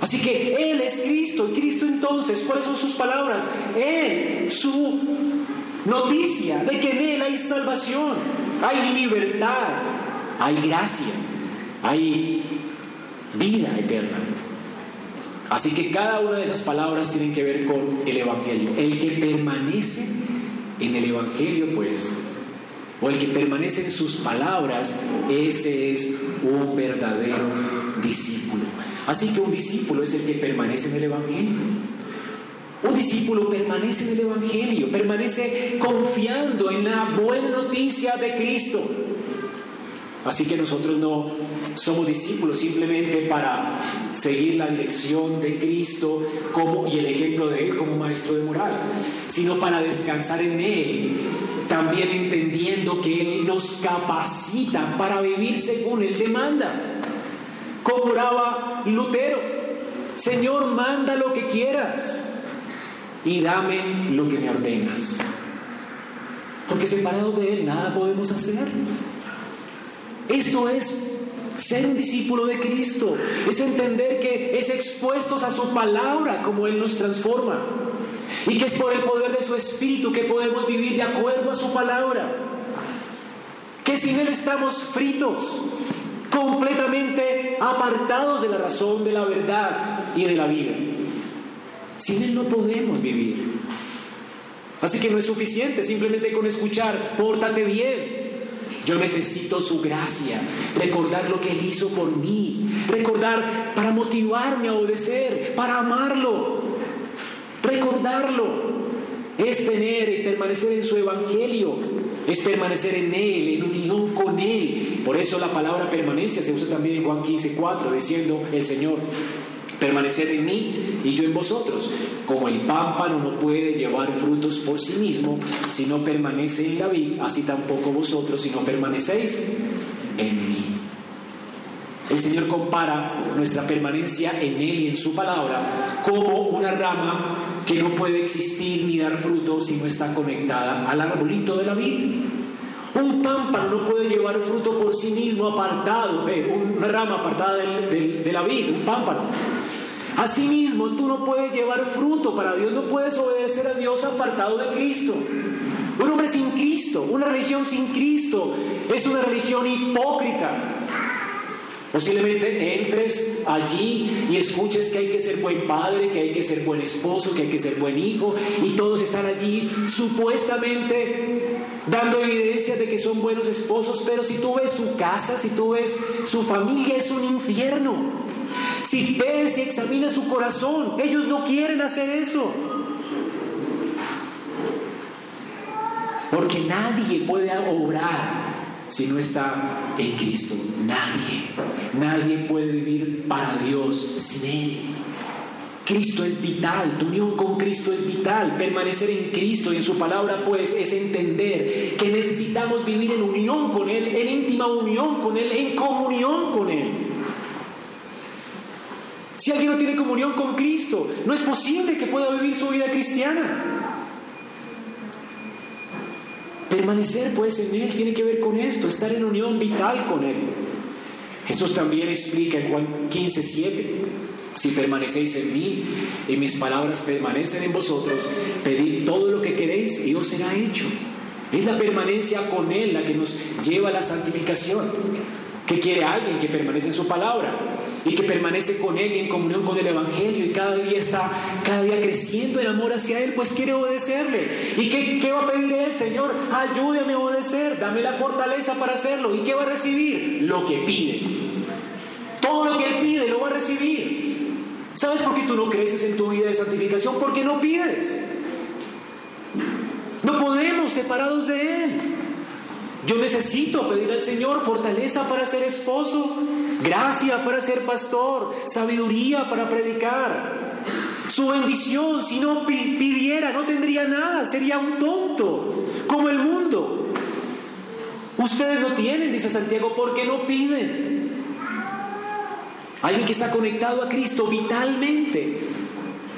Así que Él es Cristo, y Cristo entonces, ¿cuáles son sus palabras? Él, su noticia de que en Él hay salvación, hay libertad, hay gracia, hay vida eterna. Así que cada una de esas palabras tienen que ver con el Evangelio. El que permanece en el Evangelio, pues, o el que permanece en sus palabras, ese es un verdadero discípulo. Así que un discípulo es el que permanece en el Evangelio. Un discípulo permanece en el Evangelio, permanece confiando en la buena noticia de Cristo. Así que nosotros no somos discípulos simplemente para seguir la dirección de Cristo y el ejemplo de Él como maestro de moral, sino para descansar en Él, también entendiendo que Él nos capacita para vivir según Él demanda. Como oraba Lutero, Señor, manda lo que quieras y dame lo que me ordenas. Porque separados de Él nada podemos hacer. Esto es ser un discípulo de Cristo, es entender que es expuestos a su palabra como Él nos transforma y que es por el poder de su Espíritu que podemos vivir de acuerdo a su palabra. Que sin Él estamos fritos, completamente apartados de la razón, de la verdad y de la vida. Sin Él no podemos vivir. Así que no es suficiente simplemente con escuchar, pórtate bien. Yo necesito su gracia, recordar lo que Él hizo por mí, recordar para motivarme a obedecer, para amarlo, recordarlo. Es tener y permanecer en su evangelio, es permanecer en Él, en unión con Él. Por eso la palabra permanencia se usa también en Juan 15, 4, diciendo el Señor, permanecer en mí y yo en vosotros. Como el pámpano no puede llevar frutos por sí mismo si no permanece en David, así tampoco vosotros si no permanecéis en mí. El Señor compara nuestra permanencia en Él y en su palabra como una rama que no puede existir ni dar fruto si no está conectada al arbolito de la vid. Un pámpano no puede llevar fruto por sí mismo apartado, una rama apartada de la vid, un pámpano. Asimismo, tú no puedes llevar fruto para Dios, no puedes obedecer a Dios apartado de Cristo. Un hombre sin Cristo, una religión sin Cristo, es una religión hipócrita. Posiblemente entres allí y escuches que hay que ser buen padre, que hay que ser buen esposo, que hay que ser buen hijo, y todos están allí supuestamente dando evidencia de que son buenos esposos, pero si tú ves su casa, si tú ves su familia, es un infierno. Si ves y examinas su corazón, ellos no quieren hacer eso. Porque nadie puede obrar si no está en Cristo. Nadie. Nadie puede vivir para Dios sin Él. Cristo es vital, tu unión con Cristo es vital. Permanecer en Cristo y en su palabra, pues, es entender que necesitamos vivir en unión con Él, en íntima unión con Él, en comunión con Él. Si alguien no tiene comunión con Cristo, no es posible que pueda vivir su vida cristiana. Permanecer pues en Él tiene que ver con esto, estar en unión vital con Él. Jesús también explica en Juan 15, 7. Si permanecéis en mí y mis palabras permanecen en vosotros, pedid todo lo que queréis y os será hecho. Es la permanencia con Él la que nos lleva a la santificación. ¿Qué quiere alguien que permanece en su palabra y que permanece con Él y en comunión con el Evangelio y cada día está, cada día creciendo en amor hacia Él? Pues quiere obedecerle. ¿Y qué, va a pedir Él, Señor? Ayúdame a obedecer, dame la fortaleza para hacerlo. ¿Y qué va a recibir? Lo que pide. Todo lo que Él pide lo va a recibir. ¿Sabes por qué tú no creces en tu vida de santificación? Porque no pides. No podemos separados de Él. Yo necesito pedir al Señor fortaleza para ser esposo, gracia para ser pastor, sabiduría para predicar. Su bendición, si no pidiera, no tendría nada, sería un tonto, como el mundo. Ustedes no tienen, dice Santiago, porque no piden. Alguien que está conectado a Cristo vitalmente.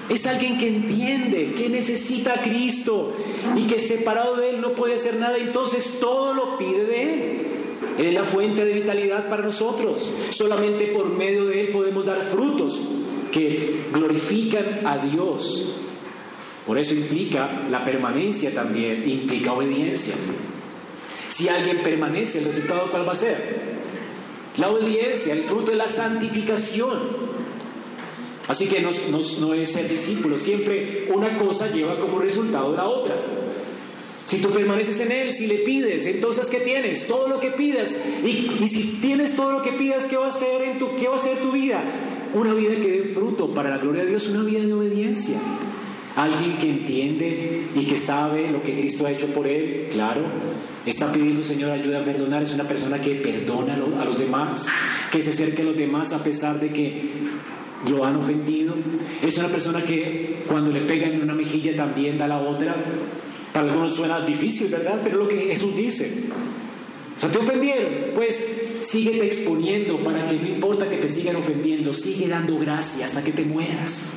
Es alguien que entiende, que necesita a Cristo y que separado de Él no puede hacer nada, entonces todo lo pide de Él. Él es la fuente de vitalidad para nosotros. Solamente por medio de Él podemos dar frutos que glorifican a Dios. Por eso implica la permanencia también, implica obediencia. Si alguien permanece, ¿el resultado cuál va a ser? La obediencia, el fruto de la santificación. Así que no, no, es ser discípulo, siempre una cosa lleva como resultado la otra. Si tú permaneces en Él, si le pides, entonces ¿qué tienes? Todo lo que pidas. Y, si tienes todo lo que pidas, ¿qué va, a ser en tu, ¿qué va a ser tu vida? Una vida que dé fruto para la gloria de Dios, una vida de obediencia. Alguien que entiende y que sabe lo que Cristo ha hecho por él, claro, Está pidiendo, Señor, ayuda a perdonar. Es una persona que perdona a los demás, que se acerque a los demás a pesar de que lo han ofendido. Es una persona que cuando le pegan en una mejilla también da la otra. Para algunos suena difícil, ¿verdad? Pero lo que Jesús dice. O sea, te ofendieron, pues síguete exponiendo para que no importa que te sigan ofendiendo, sigue dando gracia hasta que te mueras.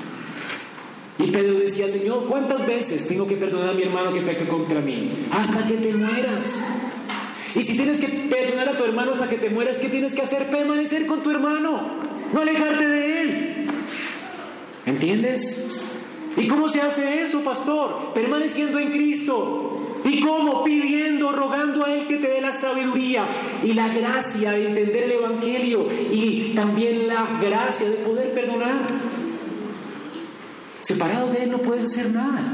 Y Pedro decía, Señor, ¿cuántas veces tengo que perdonar a mi hermano que peca contra mí? Hasta que te mueras. Y si tienes que perdonar a tu hermano hasta que te mueras, ¿qué tienes que hacer? Permanecer con tu hermano, no alejarte de él. ¿Entiendes? ¿Y cómo se hace eso, pastor? Permaneciendo en Cristo. ¿Y cómo? Pidiendo, rogando a Él que te dé la sabiduría y la gracia de entender el Evangelio y también la gracia de poder perdonar. Separado de Él no puedes hacer nada.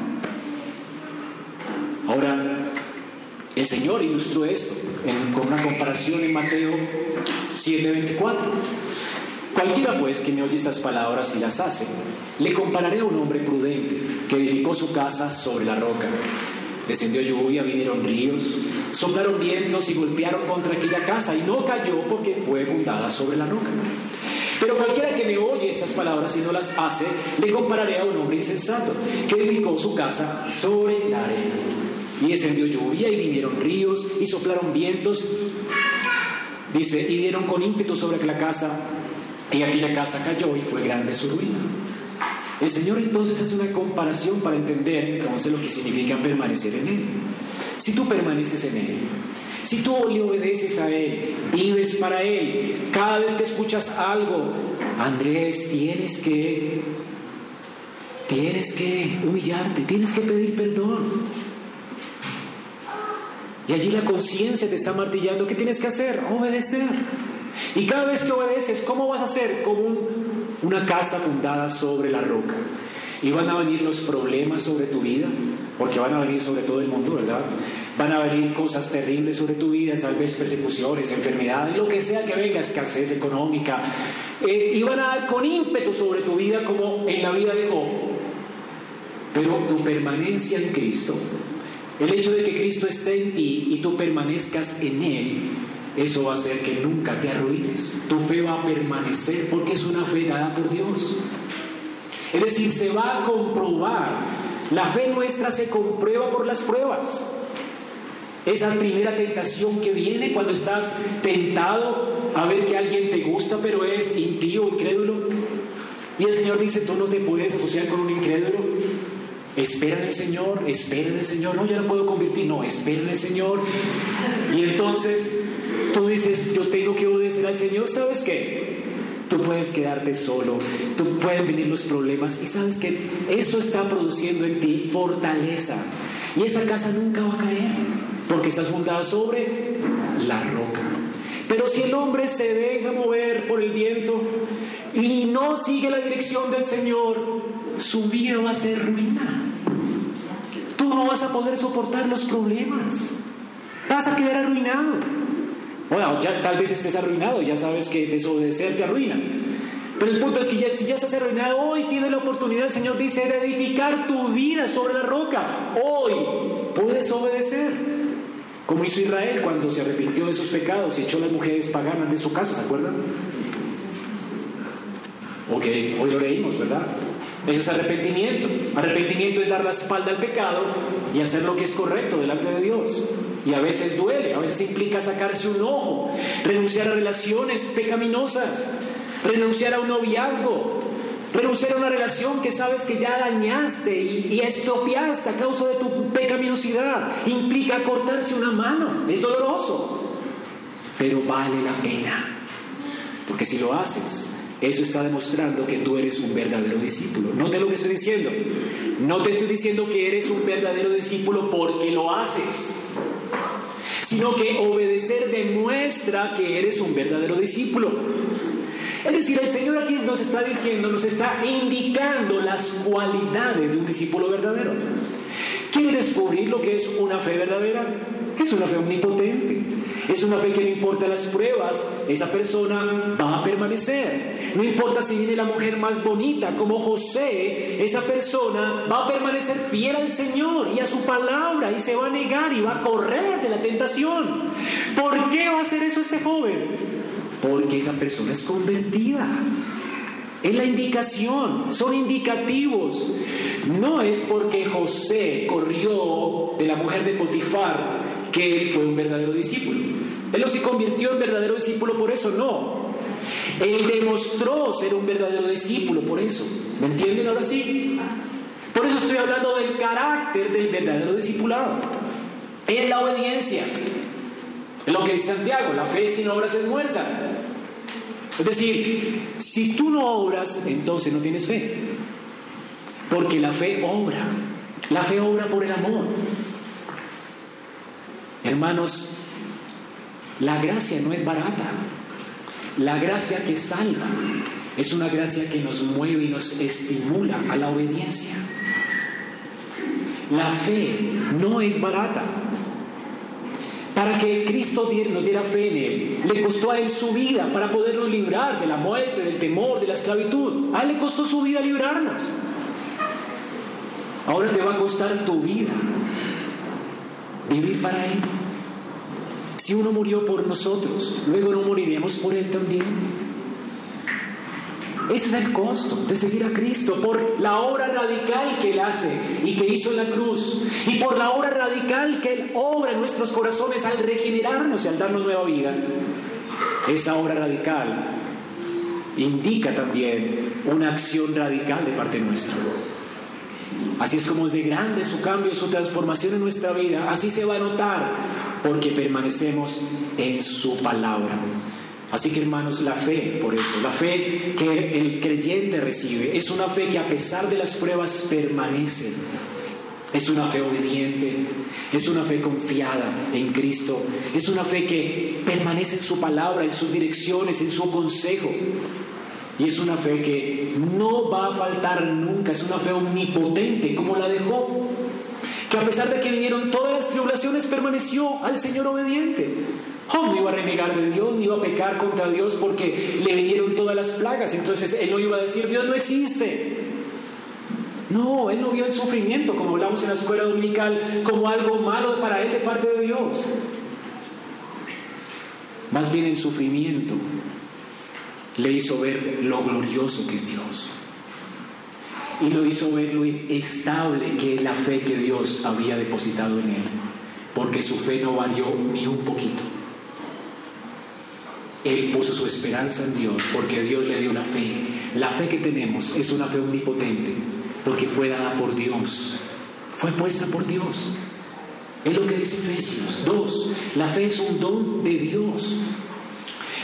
Ahora, el Señor ilustró esto con una comparación en Mateo 7:24. Cualquiera pues que me oye estas palabras y las hace, le compararé a un hombre prudente que edificó su casa sobre la roca. Descendió lluvia, vinieron ríos, soplaron vientos y golpearon contra aquella casa y no cayó porque fue fundada sobre la roca. Pero cualquiera que me oye estas palabras y no las hace, le compararé a un hombre insensato que edificó su casa sobre la arena. Y descendió lluvia y vinieron ríos y soplaron vientos. Dice, y dieron con ímpetu sobre la casa y aquella casa cayó y fue grande su ruina. El Señor entonces hace una comparación para entender entonces lo que significa permanecer en Él. Si tú permaneces en Él, si tú le obedeces a Él, vives para Él, cada vez que escuchas algo, Andrés, tienes que, tienes que humillarte, tienes que pedir perdón. Y allí la conciencia te está martillando. ¿Qué tienes que hacer? Obedecer. Y cada vez que obedeces, ¿cómo vas a hacer? Como una casa fundada sobre la roca. Y van a venir los problemas sobre tu vida, porque van a venir sobre todo el mundo, ¿verdad? Van a venir cosas terribles sobre tu vida, tal vez persecuciones, enfermedades, lo que sea que venga, escasez económica. Eh, y van a dar con ímpetu sobre tu vida como en la vida de Job. Pero tu permanencia en Cristo, el hecho de que Cristo esté en ti y tú permanezcas en Él, eso va a hacer que nunca te arruines. Tu fe va a permanecer porque es una fe dada por Dios. Es decir, se va a comprobar. La fe nuestra se comprueba por las pruebas. Esa primera tentación que viene cuando estás tentado a ver que alguien te gusta pero es impío, incrédulo. Y el Señor dice, tú no te puedes asociar con un incrédulo. Espera en el Señor, espera en el Señor. No, ya no puedo convertir. No, espera en el Señor. Y entonces tú dices, yo tengo que obedecer al Señor. ¿Sabes qué? Tú puedes quedarte solo, tú pueden venir los problemas y sabes que eso está produciendo en ti fortaleza. Y esa casa nunca va a caer porque estás fundada sobre la roca. Pero si el hombre se deja mover por el viento y no sigue la dirección del Señor, su vida va a ser ruina. Tú no vas a poder soportar los problemas. Vas a quedar arruinado. Bueno, ya tal vez estés arruinado, ya sabes que desobedecer te arruina. Pero el punto es que ya, si ya estás arruinado, hoy tienes la oportunidad, el Señor dice, de edificar tu vida sobre la roca. Hoy puedes obedecer. Como hizo Israel cuando se arrepintió de sus pecados y echó a las mujeres paganas de su casa, ¿se acuerdan? Ok, hoy lo leímos, ¿verdad? Eso es arrepentimiento. Arrepentimiento es dar la espalda al pecado y hacer lo que es correcto delante de Dios. Y a veces duele, a veces implica sacarse un ojo, renunciar a relaciones pecaminosas, renunciar a un noviazgo, Renunciar a una relación que sabes que ya dañaste y, estropeaste a causa de tu pecaminosidad implica cortarse una mano. Es doloroso, pero vale la pena. Porque si lo haces, eso está demostrando que tú eres un verdadero discípulo. Note lo que estoy diciendo. No te estoy diciendo que eres un verdadero discípulo porque lo haces, sino que obedecer demuestra que eres un verdadero discípulo. Es decir, el Señor aquí nos está diciendo, nos está indicando las cualidades de un discípulo verdadero. ¿Quiere descubrir lo que es una fe verdadera? Es una fe omnipotente. Es una fe que no importa las pruebas, esa persona va a permanecer. No importa si viene la mujer más bonita como José, esa persona va a permanecer fiel al Señor y a su palabra y se va a negar y va a correr de la tentación. ¿Por qué va a hacer eso este joven? Porque esa persona es convertida. Es la indicación, son indicativos. No es porque José corrió de la mujer de Potifar que él fue un verdadero discípulo. Él no se convirtió en verdadero discípulo por eso, no. Él demostró ser un verdadero discípulo por eso. ¿Me entienden ahora sí? Por eso estoy hablando del carácter del verdadero discipulado. Es la obediencia. Lo que dice Santiago, la fe sin obras es muerta. Es decir, si tú no obras, entonces no tienes fe. Porque la fe obra. La fe obra por el amor. Hermanos, la gracia no es barata. La gracia que salva es una gracia que nos mueve y nos estimula a la obediencia. La fe no es barata. Para que Cristo nos diera fe en Él, le costó a Él su vida para podernos librar de la muerte, del temor, de la esclavitud. A Él le costó su vida librarnos. Ahora te va a costar tu vida vivir para Él. Si uno murió por nosotros, luego no moriremos por Él también. Ese es el costo de seguir a Cristo por la obra radical que Él hace y que hizo en la cruz. Y por la obra radical que Él obra en nuestros corazones al regenerarnos y al darnos nueva vida. Esa obra radical indica también una acción radical de parte nuestra. Así es como es de grande su cambio, su transformación en nuestra vida. Así se va a notar porque permanecemos en su palabra. Así que hermanos, la fe, por eso, la fe que el creyente recibe, es una fe que a pesar de las pruebas permanece. Es una fe obediente, es una fe confiada en Cristo, es una fe que permanece en su palabra, en sus direcciones, en su consejo. Y es una fe que no va a faltar nunca, es una fe omnipotente como la de Job, que a pesar de que vinieron todas las tribulaciones permaneció al Señor obediente. Job no iba a renegar de Dios, ni iba a pecar contra Dios porque le vinieron todas las plagas. Entonces él no iba a decir, Dios no existe. No, él no vio el sufrimiento, como hablamos en la escuela dominical, como algo malo para él de parte de Dios. Más bien el sufrimiento le hizo ver lo glorioso que es Dios. y lo hizo ver lo estable que es la fe que Dios había depositado en él, porque su fe no varió ni un poquito. Él puso su esperanza en Dios porque Dios le dio la fe. La fe que tenemos es una fe omnipotente porque fue dada por Dios, fue puesta por Dios. Es lo que dice Efesios. Dos, la fe es un don de Dios.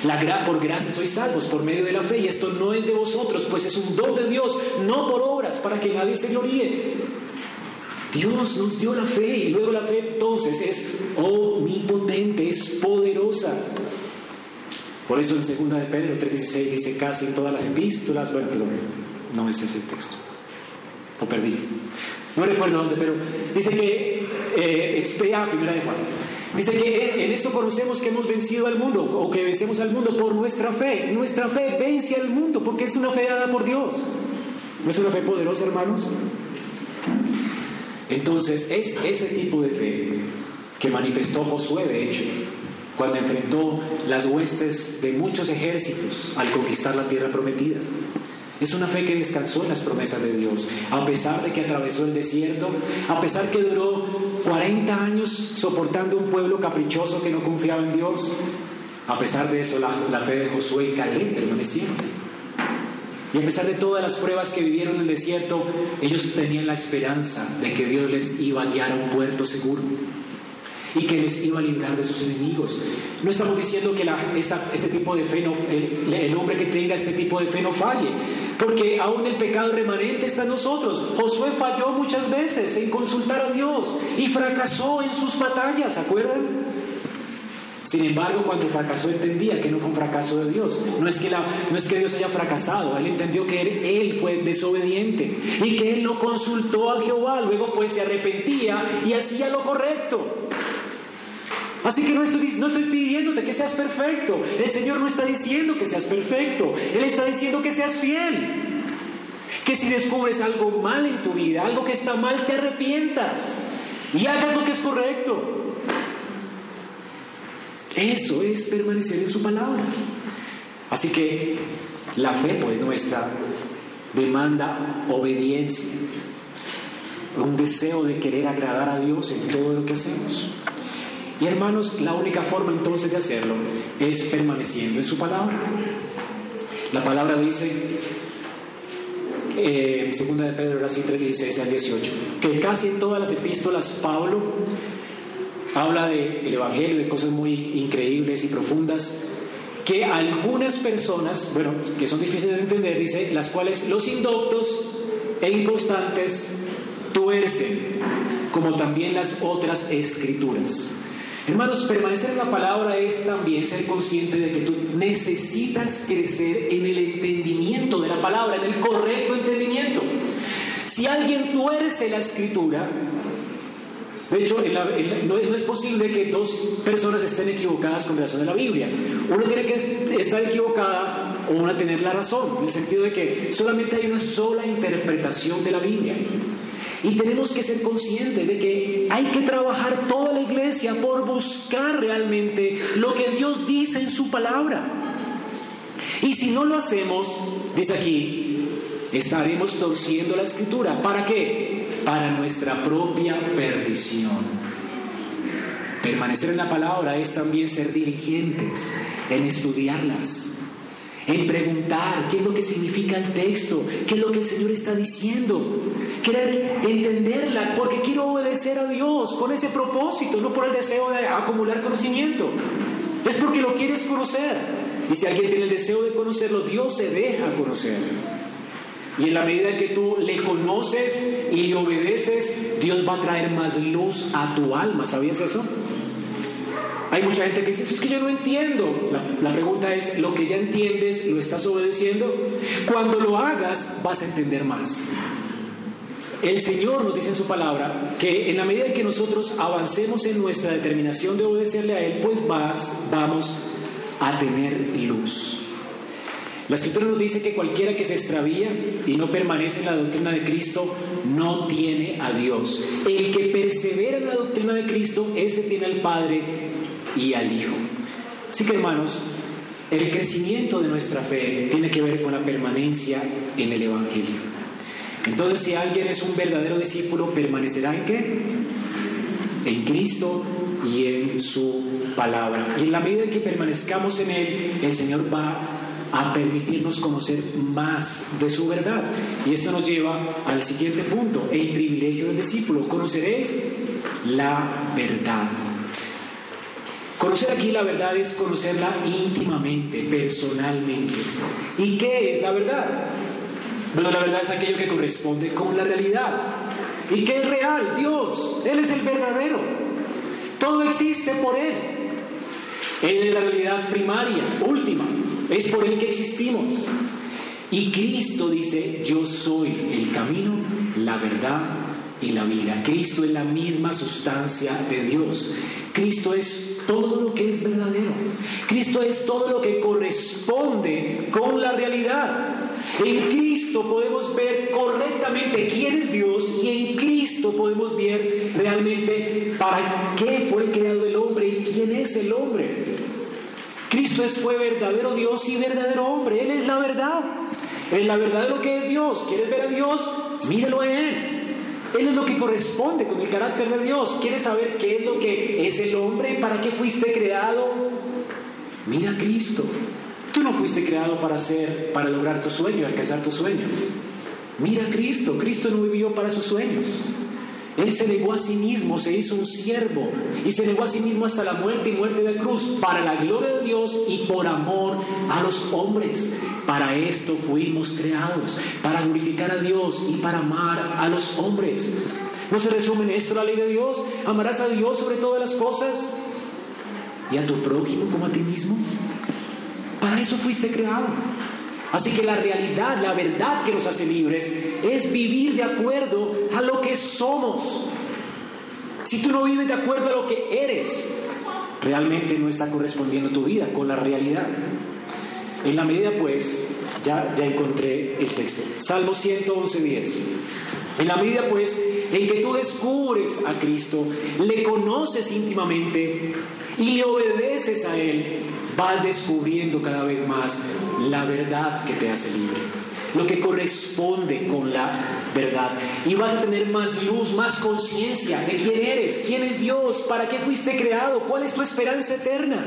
La por gracia sois salvos por medio de la fe y esto no es de vosotros, pues es un don de Dios, no por obras, para que nadie se gloríe. Dios nos dio la fe y luego la fe entonces es omnipotente, es poderosa. Por eso en 2 de Pedro 3:16 dice casi en todas las epístolas, bueno, perdón, no es ese texto, lo perdí. No recuerdo dónde, pero dice que, eh, es primera de Juan, Dice que en esto conocemos que hemos vencido al mundo o que vencemos al mundo por nuestra fe. Nuestra fe vence al mundo porque es una fe dada por Dios. ¿No es una fe poderosa, hermanos? Entonces, es ese tipo de fe que manifestó Josué, de hecho, cuando enfrentó las huestes de muchos ejércitos al conquistar la tierra prometida. Es una fe que descansó en las promesas de Dios, a pesar de que atravesó el desierto, a pesar que duró 40 años soportando un pueblo caprichoso que no confiaba en Dios. A pesar de eso, la, fe de Josué y Caleb permanecieron. Y a pesar de todas las pruebas que vivieron en el desierto, ellos tenían la esperanza de que Dios les iba a guiar a un puerto seguro y que les iba a librar de sus enemigos. No estamos diciendo que este tipo de fe, el, hombre que tenga este tipo de fe no falle, porque aún el pecado remanente está en nosotros. Josué falló muchas veces en consultar a Dios y fracasó en sus batallas, ¿se acuerdan? Sin embargo, cuando fracasó entendía que no fue un fracaso de Dios. No es que, no es que Dios haya fracasado, él entendió que él, él, fue desobediente y que él no consultó a Jehová, luego pues se arrepentía y hacía lo correcto. Así que no estoy, no estoy pidiéndote que seas perfecto. El Señor no está diciendo que seas perfecto. Él está diciendo que seas fiel. Que si descubres algo mal en tu vida, algo que está mal, te arrepientas y hagas lo que es correcto. Eso es permanecer en su palabra. Así que la fe, pues nuestra, demanda obediencia, un deseo de querer agradar a Dios en todo lo que hacemos. Y hermanos, la única forma entonces de hacerlo es permaneciendo en su palabra. La palabra dice, eh, segunda de Pedro, así 3, 16 al 18, que casi en todas las epístolas Pablo habla del Evangelio, de cosas muy increíbles y profundas, que algunas personas, bueno, que son difíciles de entender, dice, las cuales los indoctos e inconstantes tuercen, como también las otras escrituras. Hermanos, permanecer en la palabra es también ser consciente de que tú necesitas crecer en el entendimiento de la palabra, en el correcto entendimiento. Si alguien tuerce la escritura, de hecho, no, es posible que dos personas estén equivocadas con relación a la Biblia. Uno tiene que estar equivocada o una tener la razón, en el sentido de que solamente hay una sola interpretación de la Biblia. Y tenemos que ser conscientes de que hay que trabajar toda la iglesia por buscar realmente lo que Dios dice en su palabra. Y si no lo hacemos, dice aquí, estaremos torciendo la escritura. ¿Para qué? Para nuestra propia perdición. Permanecer en la palabra es también ser diligentes en estudiarlas, en preguntar qué es lo que significa el texto, qué es lo que el Señor está diciendo, querer entenderla, porque quiero obedecer a Dios con ese propósito, no por el deseo de acumular conocimiento, es porque lo quieres conocer. Y si alguien tiene el deseo de conocerlo, Dios se deja conocer. Y en la medida en que tú le conoces y le obedeces, Dios va a traer más luz a tu alma. ¿Sabías eso? Hay mucha gente que dice, es que yo no entiendo. La, pregunta es, ¿lo que ya entiendes lo estás obedeciendo? Cuando lo hagas vas a entender más. El Señor nos dice en su palabra que en la medida que nosotros avancemos en nuestra determinación de obedecerle a Él, pues vas, vamos a tener luz. La escritura nos dice que cualquiera que se extravía y no permanece en la doctrina de Cristo no tiene a Dios. El que persevera en la doctrina de Cristo, ese tiene al Padre y al Hijo. Así que hermanos, el crecimiento de nuestra fe tiene que ver con la permanencia en el Evangelio. Entonces, si alguien es un verdadero discípulo, permanecerá en qué? En Cristo y en su palabra. Y en la medida en que permanezcamos en Él, el Señor va a permitirnos conocer más de su verdad. Y esto nos lleva al siguiente punto, el privilegio del discípulo. Conoceréis la verdad. Conocer aquí la verdad es conocerla íntimamente, personalmente. ¿Y qué es la verdad? Bueno, la verdad es aquello que corresponde con la realidad. ¿Y qué es real? Dios. Él es el verdadero. Todo existe por Él. Él es la realidad primaria, última. Es por Él que existimos. Y Cristo dice, yo soy el camino, la verdad y la vida. Cristo es la misma sustancia de Dios. Cristo es todo lo que es verdadero. Cristo es todo lo que corresponde con la realidad. En Cristo podemos ver correctamente quién es Dios y en Cristo podemos ver realmente para qué fue creado el hombre y quién es el hombre. Cristo es, fue verdadero Dios y verdadero hombre. Él es la verdad. Es la verdad de lo que es Dios. ¿Quieres ver a Dios? Míralo a Él. Él es lo que corresponde con el carácter de Dios. ¿Quieres saber qué es lo que es el hombre? ¿Para qué fuiste creado? Mira a Cristo. Tú no fuiste creado para hacer, para lograr tu sueño, alcanzar tu sueño. Mira a Cristo. Cristo no vivió para sus sueños. Él se negó a sí mismo, se hizo un siervo y se negó a sí mismo hasta la muerte y muerte de cruz para la gloria de Dios y por amor a los hombres. Para esto fuimos creados, para glorificar a Dios y para amar a los hombres. ¿No se resume en esto la ley de Dios? ¿Amarás a Dios sobre todas las cosas y a tu prójimo como a ti mismo? Para eso fuiste creado. Así que la realidad, la verdad que nos hace libres es vivir de acuerdo a lo que somos. Si tú no vives de acuerdo a lo que eres, realmente no está correspondiendo tu vida con la realidad. En la medida pues, ya, ya encontré el texto. Salmo 111, 10. En la medida pues en que tú descubres a Cristo, le conoces íntimamente y le obedeces a Él, vas descubriendo cada vez más la verdad que te hace libre, lo que corresponde con la verdad. Y vas a tener más luz, más conciencia de quién eres, quién es Dios, para qué fuiste creado, cuál es tu esperanza eterna.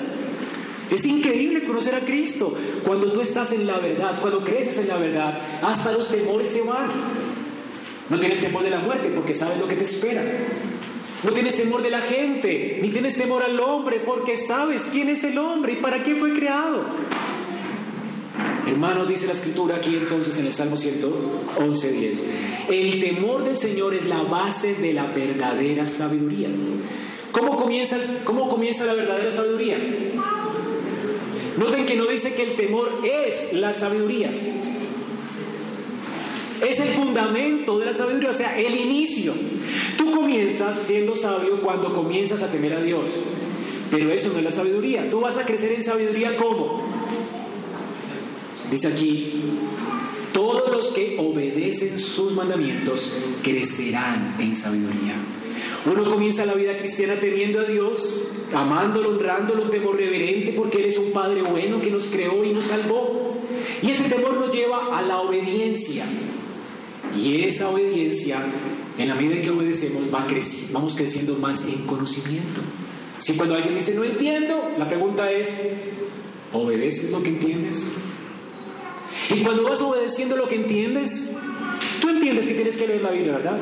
Es increíble conocer a Cristo. Cuando tú estás en la verdad, cuando creces en la verdad, hasta los temores se van. No tienes temor de la muerte porque sabes lo que te espera. No tienes temor de la gente, ni tienes temor al hombre, porque sabes quién es el hombre y para qué fue creado. Hermanos, dice la escritura aquí entonces en el Salmo 111, 10. El temor del Señor es la base de la verdadera sabiduría. ¿Cómo comienza, cómo comienza la verdadera sabiduría? Noten que no dice que el temor es la sabiduría. Es el fundamento de la sabiduría, o sea, el inicio. Tú comienzas siendo sabio cuando comienzas a temer a Dios. Pero eso no es la sabiduría. Tú vas a crecer en sabiduría ¿cómo? Dice aquí, todos los que obedecen sus mandamientos crecerán en sabiduría. Uno comienza la vida cristiana temiendo a Dios, amándolo, honrándolo, un temor reverente porque Él es un Padre bueno que nos creó y nos salvó. Y ese temor nos lleva a la obediencia. Y esa obediencia, en la medida en que obedecemos, va vamos creciendo más en conocimiento. Si cuando alguien dice no entiendo, la pregunta es, ¿obedeces lo que entiendes? Y cuando vas obedeciendo lo que entiendes, tú entiendes que tienes que leer la Biblia, ¿verdad?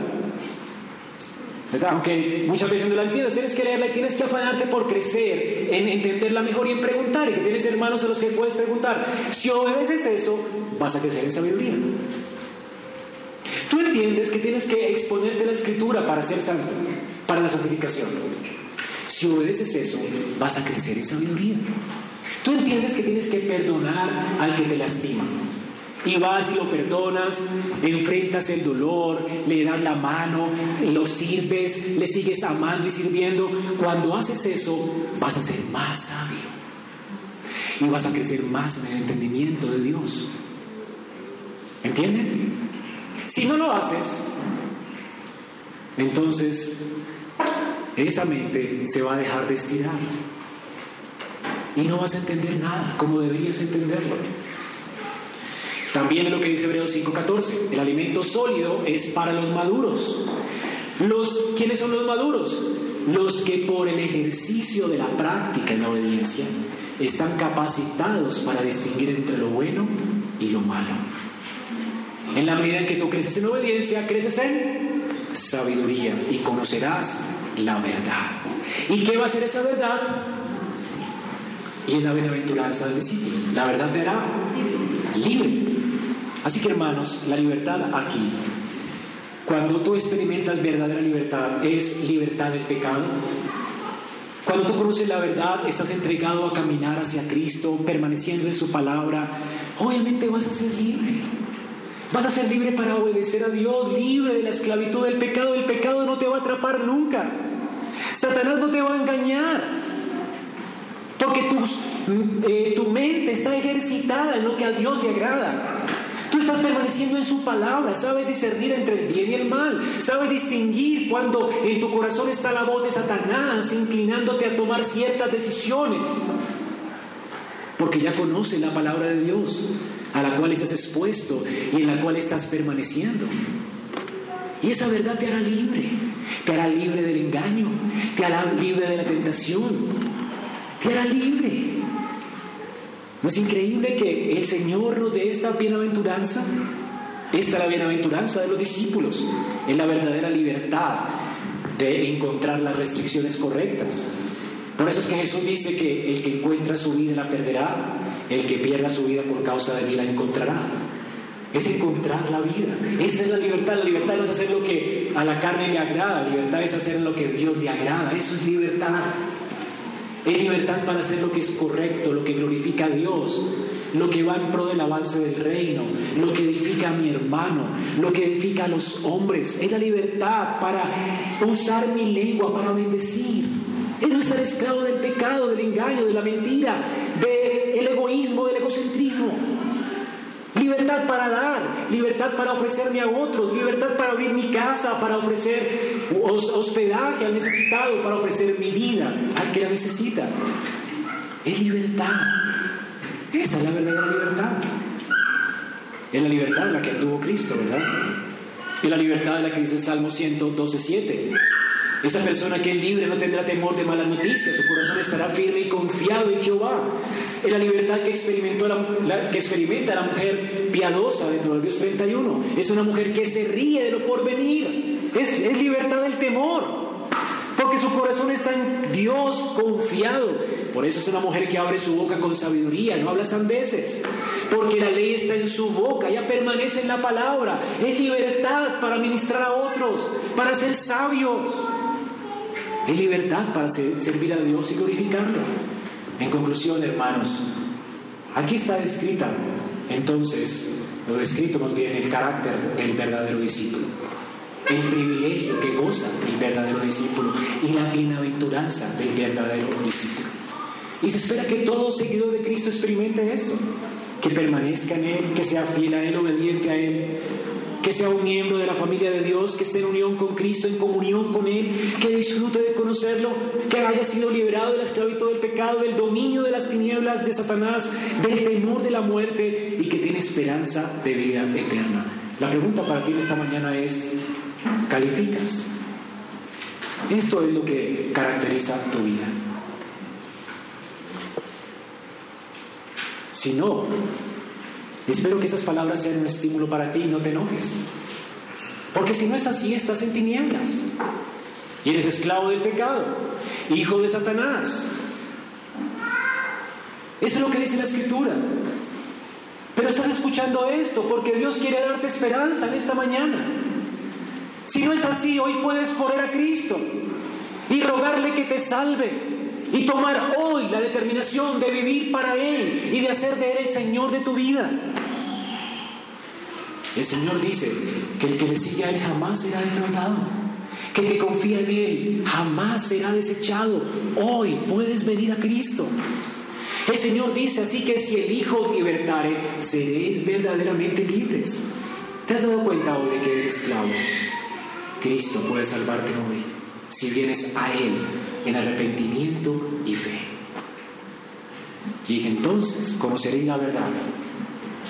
¿verdad? Aunque muchas veces no la entiendes, tienes que leerla y tienes que afanarte por crecer, en entenderla mejor y en preguntar, y que tienes hermanos a los que puedes preguntar. Si obedeces eso, vas a crecer en sabiduría. Entiendes que tienes que exponerte la escritura para ser santo, para la santificación. Si obedeces eso, vas a crecer en sabiduría. Tú entiendes que tienes que perdonar al que te lastima. Y vas y lo perdonas, enfrentas el dolor, le das la mano, lo sirves, le sigues amando y sirviendo. Cuando haces eso, vas a ser más sabio. Y vas a crecer más en el entendimiento de Dios. ¿Entienden? Si no lo haces, entonces esa mente se va a dejar de estirar. Y no vas a entender nada como deberías entenderlo. También es lo que dice Hebreos 5:14. El alimento sólido es para los maduros. Los, ¿Quiénes son los maduros? Los que por el ejercicio de la práctica en la obediencia están capacitados para distinguir entre lo bueno y lo malo. En la medida en que tú creces en obediencia, creces en sabiduría y conocerás la verdad. ¿Y qué va a ser esa verdad? Y es la bienaventuranza del discípulo. La verdad te hará libre. Así que hermanos, la libertad aquí, cuando tú experimentas verdadera libertad, es libertad del pecado. Cuando tú conoces la verdad, estás entregado a caminar hacia Cristo, permaneciendo en su palabra, obviamente vas a ser libre. Vas a ser libre para obedecer a Dios, libre de la esclavitud del pecado. El pecado no te va a atrapar nunca. Satanás no te va a engañar. Porque eh, tu mente está ejercitada en lo que a Dios le agrada. Tú estás permaneciendo en su palabra, sabes discernir entre el bien y el mal, sabes distinguir cuando en tu corazón está la voz de Satanás inclinándote a tomar ciertas decisiones. Porque ya conoces la palabra de Dios a la cual estás expuesto y en la cual estás permaneciendo. Y esa verdad te hará libre, te hará libre del engaño, te hará libre de la tentación, te hará libre. ¿No es increíble que el Señor nos dé esta bienaventuranza? Esta es la bienaventuranza de los discípulos, es la verdadera libertad de encontrar las restricciones correctas. Por eso es que Jesús dice que el que encuentra su vida la perderá, el que pierda su vida por causa de mí la encontrará. Es encontrar la vida. Esa es la libertad. La libertad no es hacer lo que a la carne le agrada. La libertad es hacer lo que Dios le agrada. Eso es libertad. Es libertad para hacer lo que es correcto, lo que glorifica a Dios, lo que va en pro del avance del reino, lo que edifica a mi hermano, lo que edifica a los hombres. Es la libertad para usar mi lengua para bendecir. Es no estar esclavo del pecado, del engaño, de la mentira, egoísmo, del egocentrismo. Libertad para dar, libertad para ofrecerme a otros, libertad para abrir mi casa, para ofrecer hospedaje al necesitado, para ofrecer mi vida al que la necesita. Es libertad. Esa es la verdadera libertad. Es la libertad de la que tuvo Cristo, ¿verdad? Es la libertad de la que dice el Salmo 112, 7. Esa persona que es libre no tendrá temor de malas noticias, su corazón estará firme y confiado en Jehová. Es la libertad que, experimentó la, que experimenta la mujer piadosa de Proverbios 31. Es una mujer que se ríe de lo porvenir. Es, es libertad del temor. Porque su corazón está en Dios confiado. Por eso es una mujer que abre su boca con sabiduría, no habla sandeces. Porque la ley está en su boca, ella permanece en la palabra. Es libertad para ministrar a otros, para ser sabios. Es libertad para servir a Dios y glorificarlo. En conclusión, hermanos, aquí está descrita entonces, lo descrito más bien, el carácter del verdadero discípulo, el privilegio que goza el verdadero discípulo y la bienaventuranza del verdadero discípulo. Y se espera que todo seguidor de Cristo experimente esto, que permanezca en Él, que sea fiel a Él, obediente a Él, que sea un miembro de la familia de Dios, que esté en unión con Cristo, en comunión con Él, que disfrute de conocerlo, que haya sido liberado de la esclavitud del pecado, del dominio de las tinieblas de Satanás, del temor de la muerte y que tiene esperanza de vida eterna. La pregunta para ti esta mañana es, ¿calificas? Esto es lo que caracteriza tu vida. Si no, Espero que esas palabras sean un estímulo para ti y no te enojes. Porque si no es así, estás en tinieblas. Y eres esclavo del pecado, hijo de Satanás. Eso es lo que dice la escritura. Pero estás escuchando esto porque Dios quiere darte esperanza en esta mañana. Si no es así, hoy puedes correr a Cristo y rogarle que te salve y tomar hoy la determinación de vivir para Él y de hacer de Él el Señor de tu vida. El Señor dice que el que le sigue a Él jamás será defraudado, que el que confía en Él jamás será desechado. Hoy puedes venir a Cristo. El Señor dice así que si el Hijo libertare, seréis verdaderamente libres. ¿Te has dado cuenta hoy de que eres esclavo? Cristo puede salvarte hoy si vienes a Él en arrepentimiento y fe. Y entonces conoceréis la verdad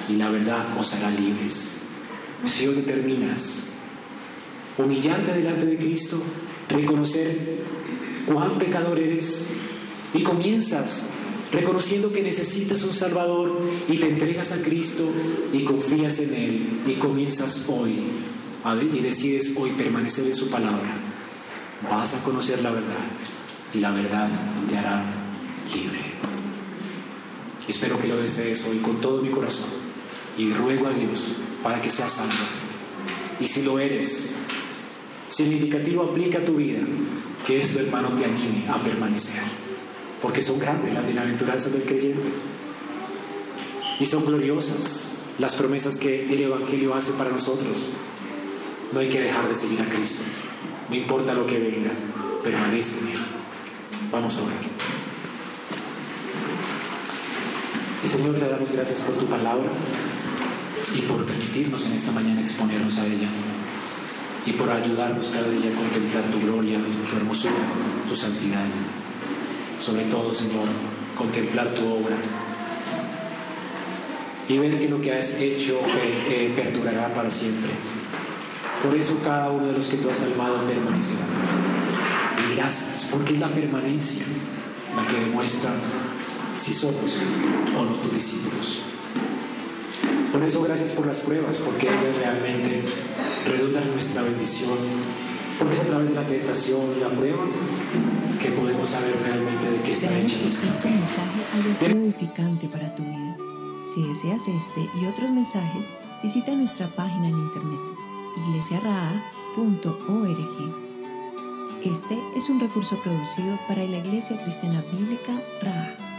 y la verdad os hará libres. Si hoy determinas humillarte delante de Cristo, reconocer cuán pecador eres y comienzas reconociendo que necesitas un Salvador y te entregas a Cristo y confías en Él y comienzas hoy y decides hoy permanecer en su palabra, vas a conocer la verdad y la verdad te hará libre. Espero que lo desees hoy con todo mi corazón y ruego a Dios para que seas salvo. Y si lo eres, significativo aplica tu vida, que esto hermano te anime a permanecer, porque son grandes las bienaventuranzas del creyente y son gloriosas las promesas que el Evangelio hace para nosotros. No hay que dejar de seguir a Cristo, no importa lo que venga, permanece en Él. Vamos a orar. Señor, te damos gracias por tu palabra y por permitirnos en esta mañana exponernos a ella y por ayudarnos cada día a contemplar tu gloria, tu hermosura, tu santidad. Sobre todo, Señor, contemplar tu obra y ver que lo que has hecho eh, perdurará para siempre. Por eso cada uno de los que tú has salvado permanecerá. Y gracias, porque es la permanencia la que demuestra si somos o no tus discípulos. Por eso gracias por las pruebas, porque ellas realmente redundan en nuestra bendición, porque es a través de la tentación y la prueba que podemos saber realmente de qué está hecho nuestra este mensaje haya sido edificante para tu vida. Si deseas este y otros mensajes, visita nuestra página en internet iglesiaraa.org. Este es un recurso producido para la Iglesia Cristiana Bíblica Raha.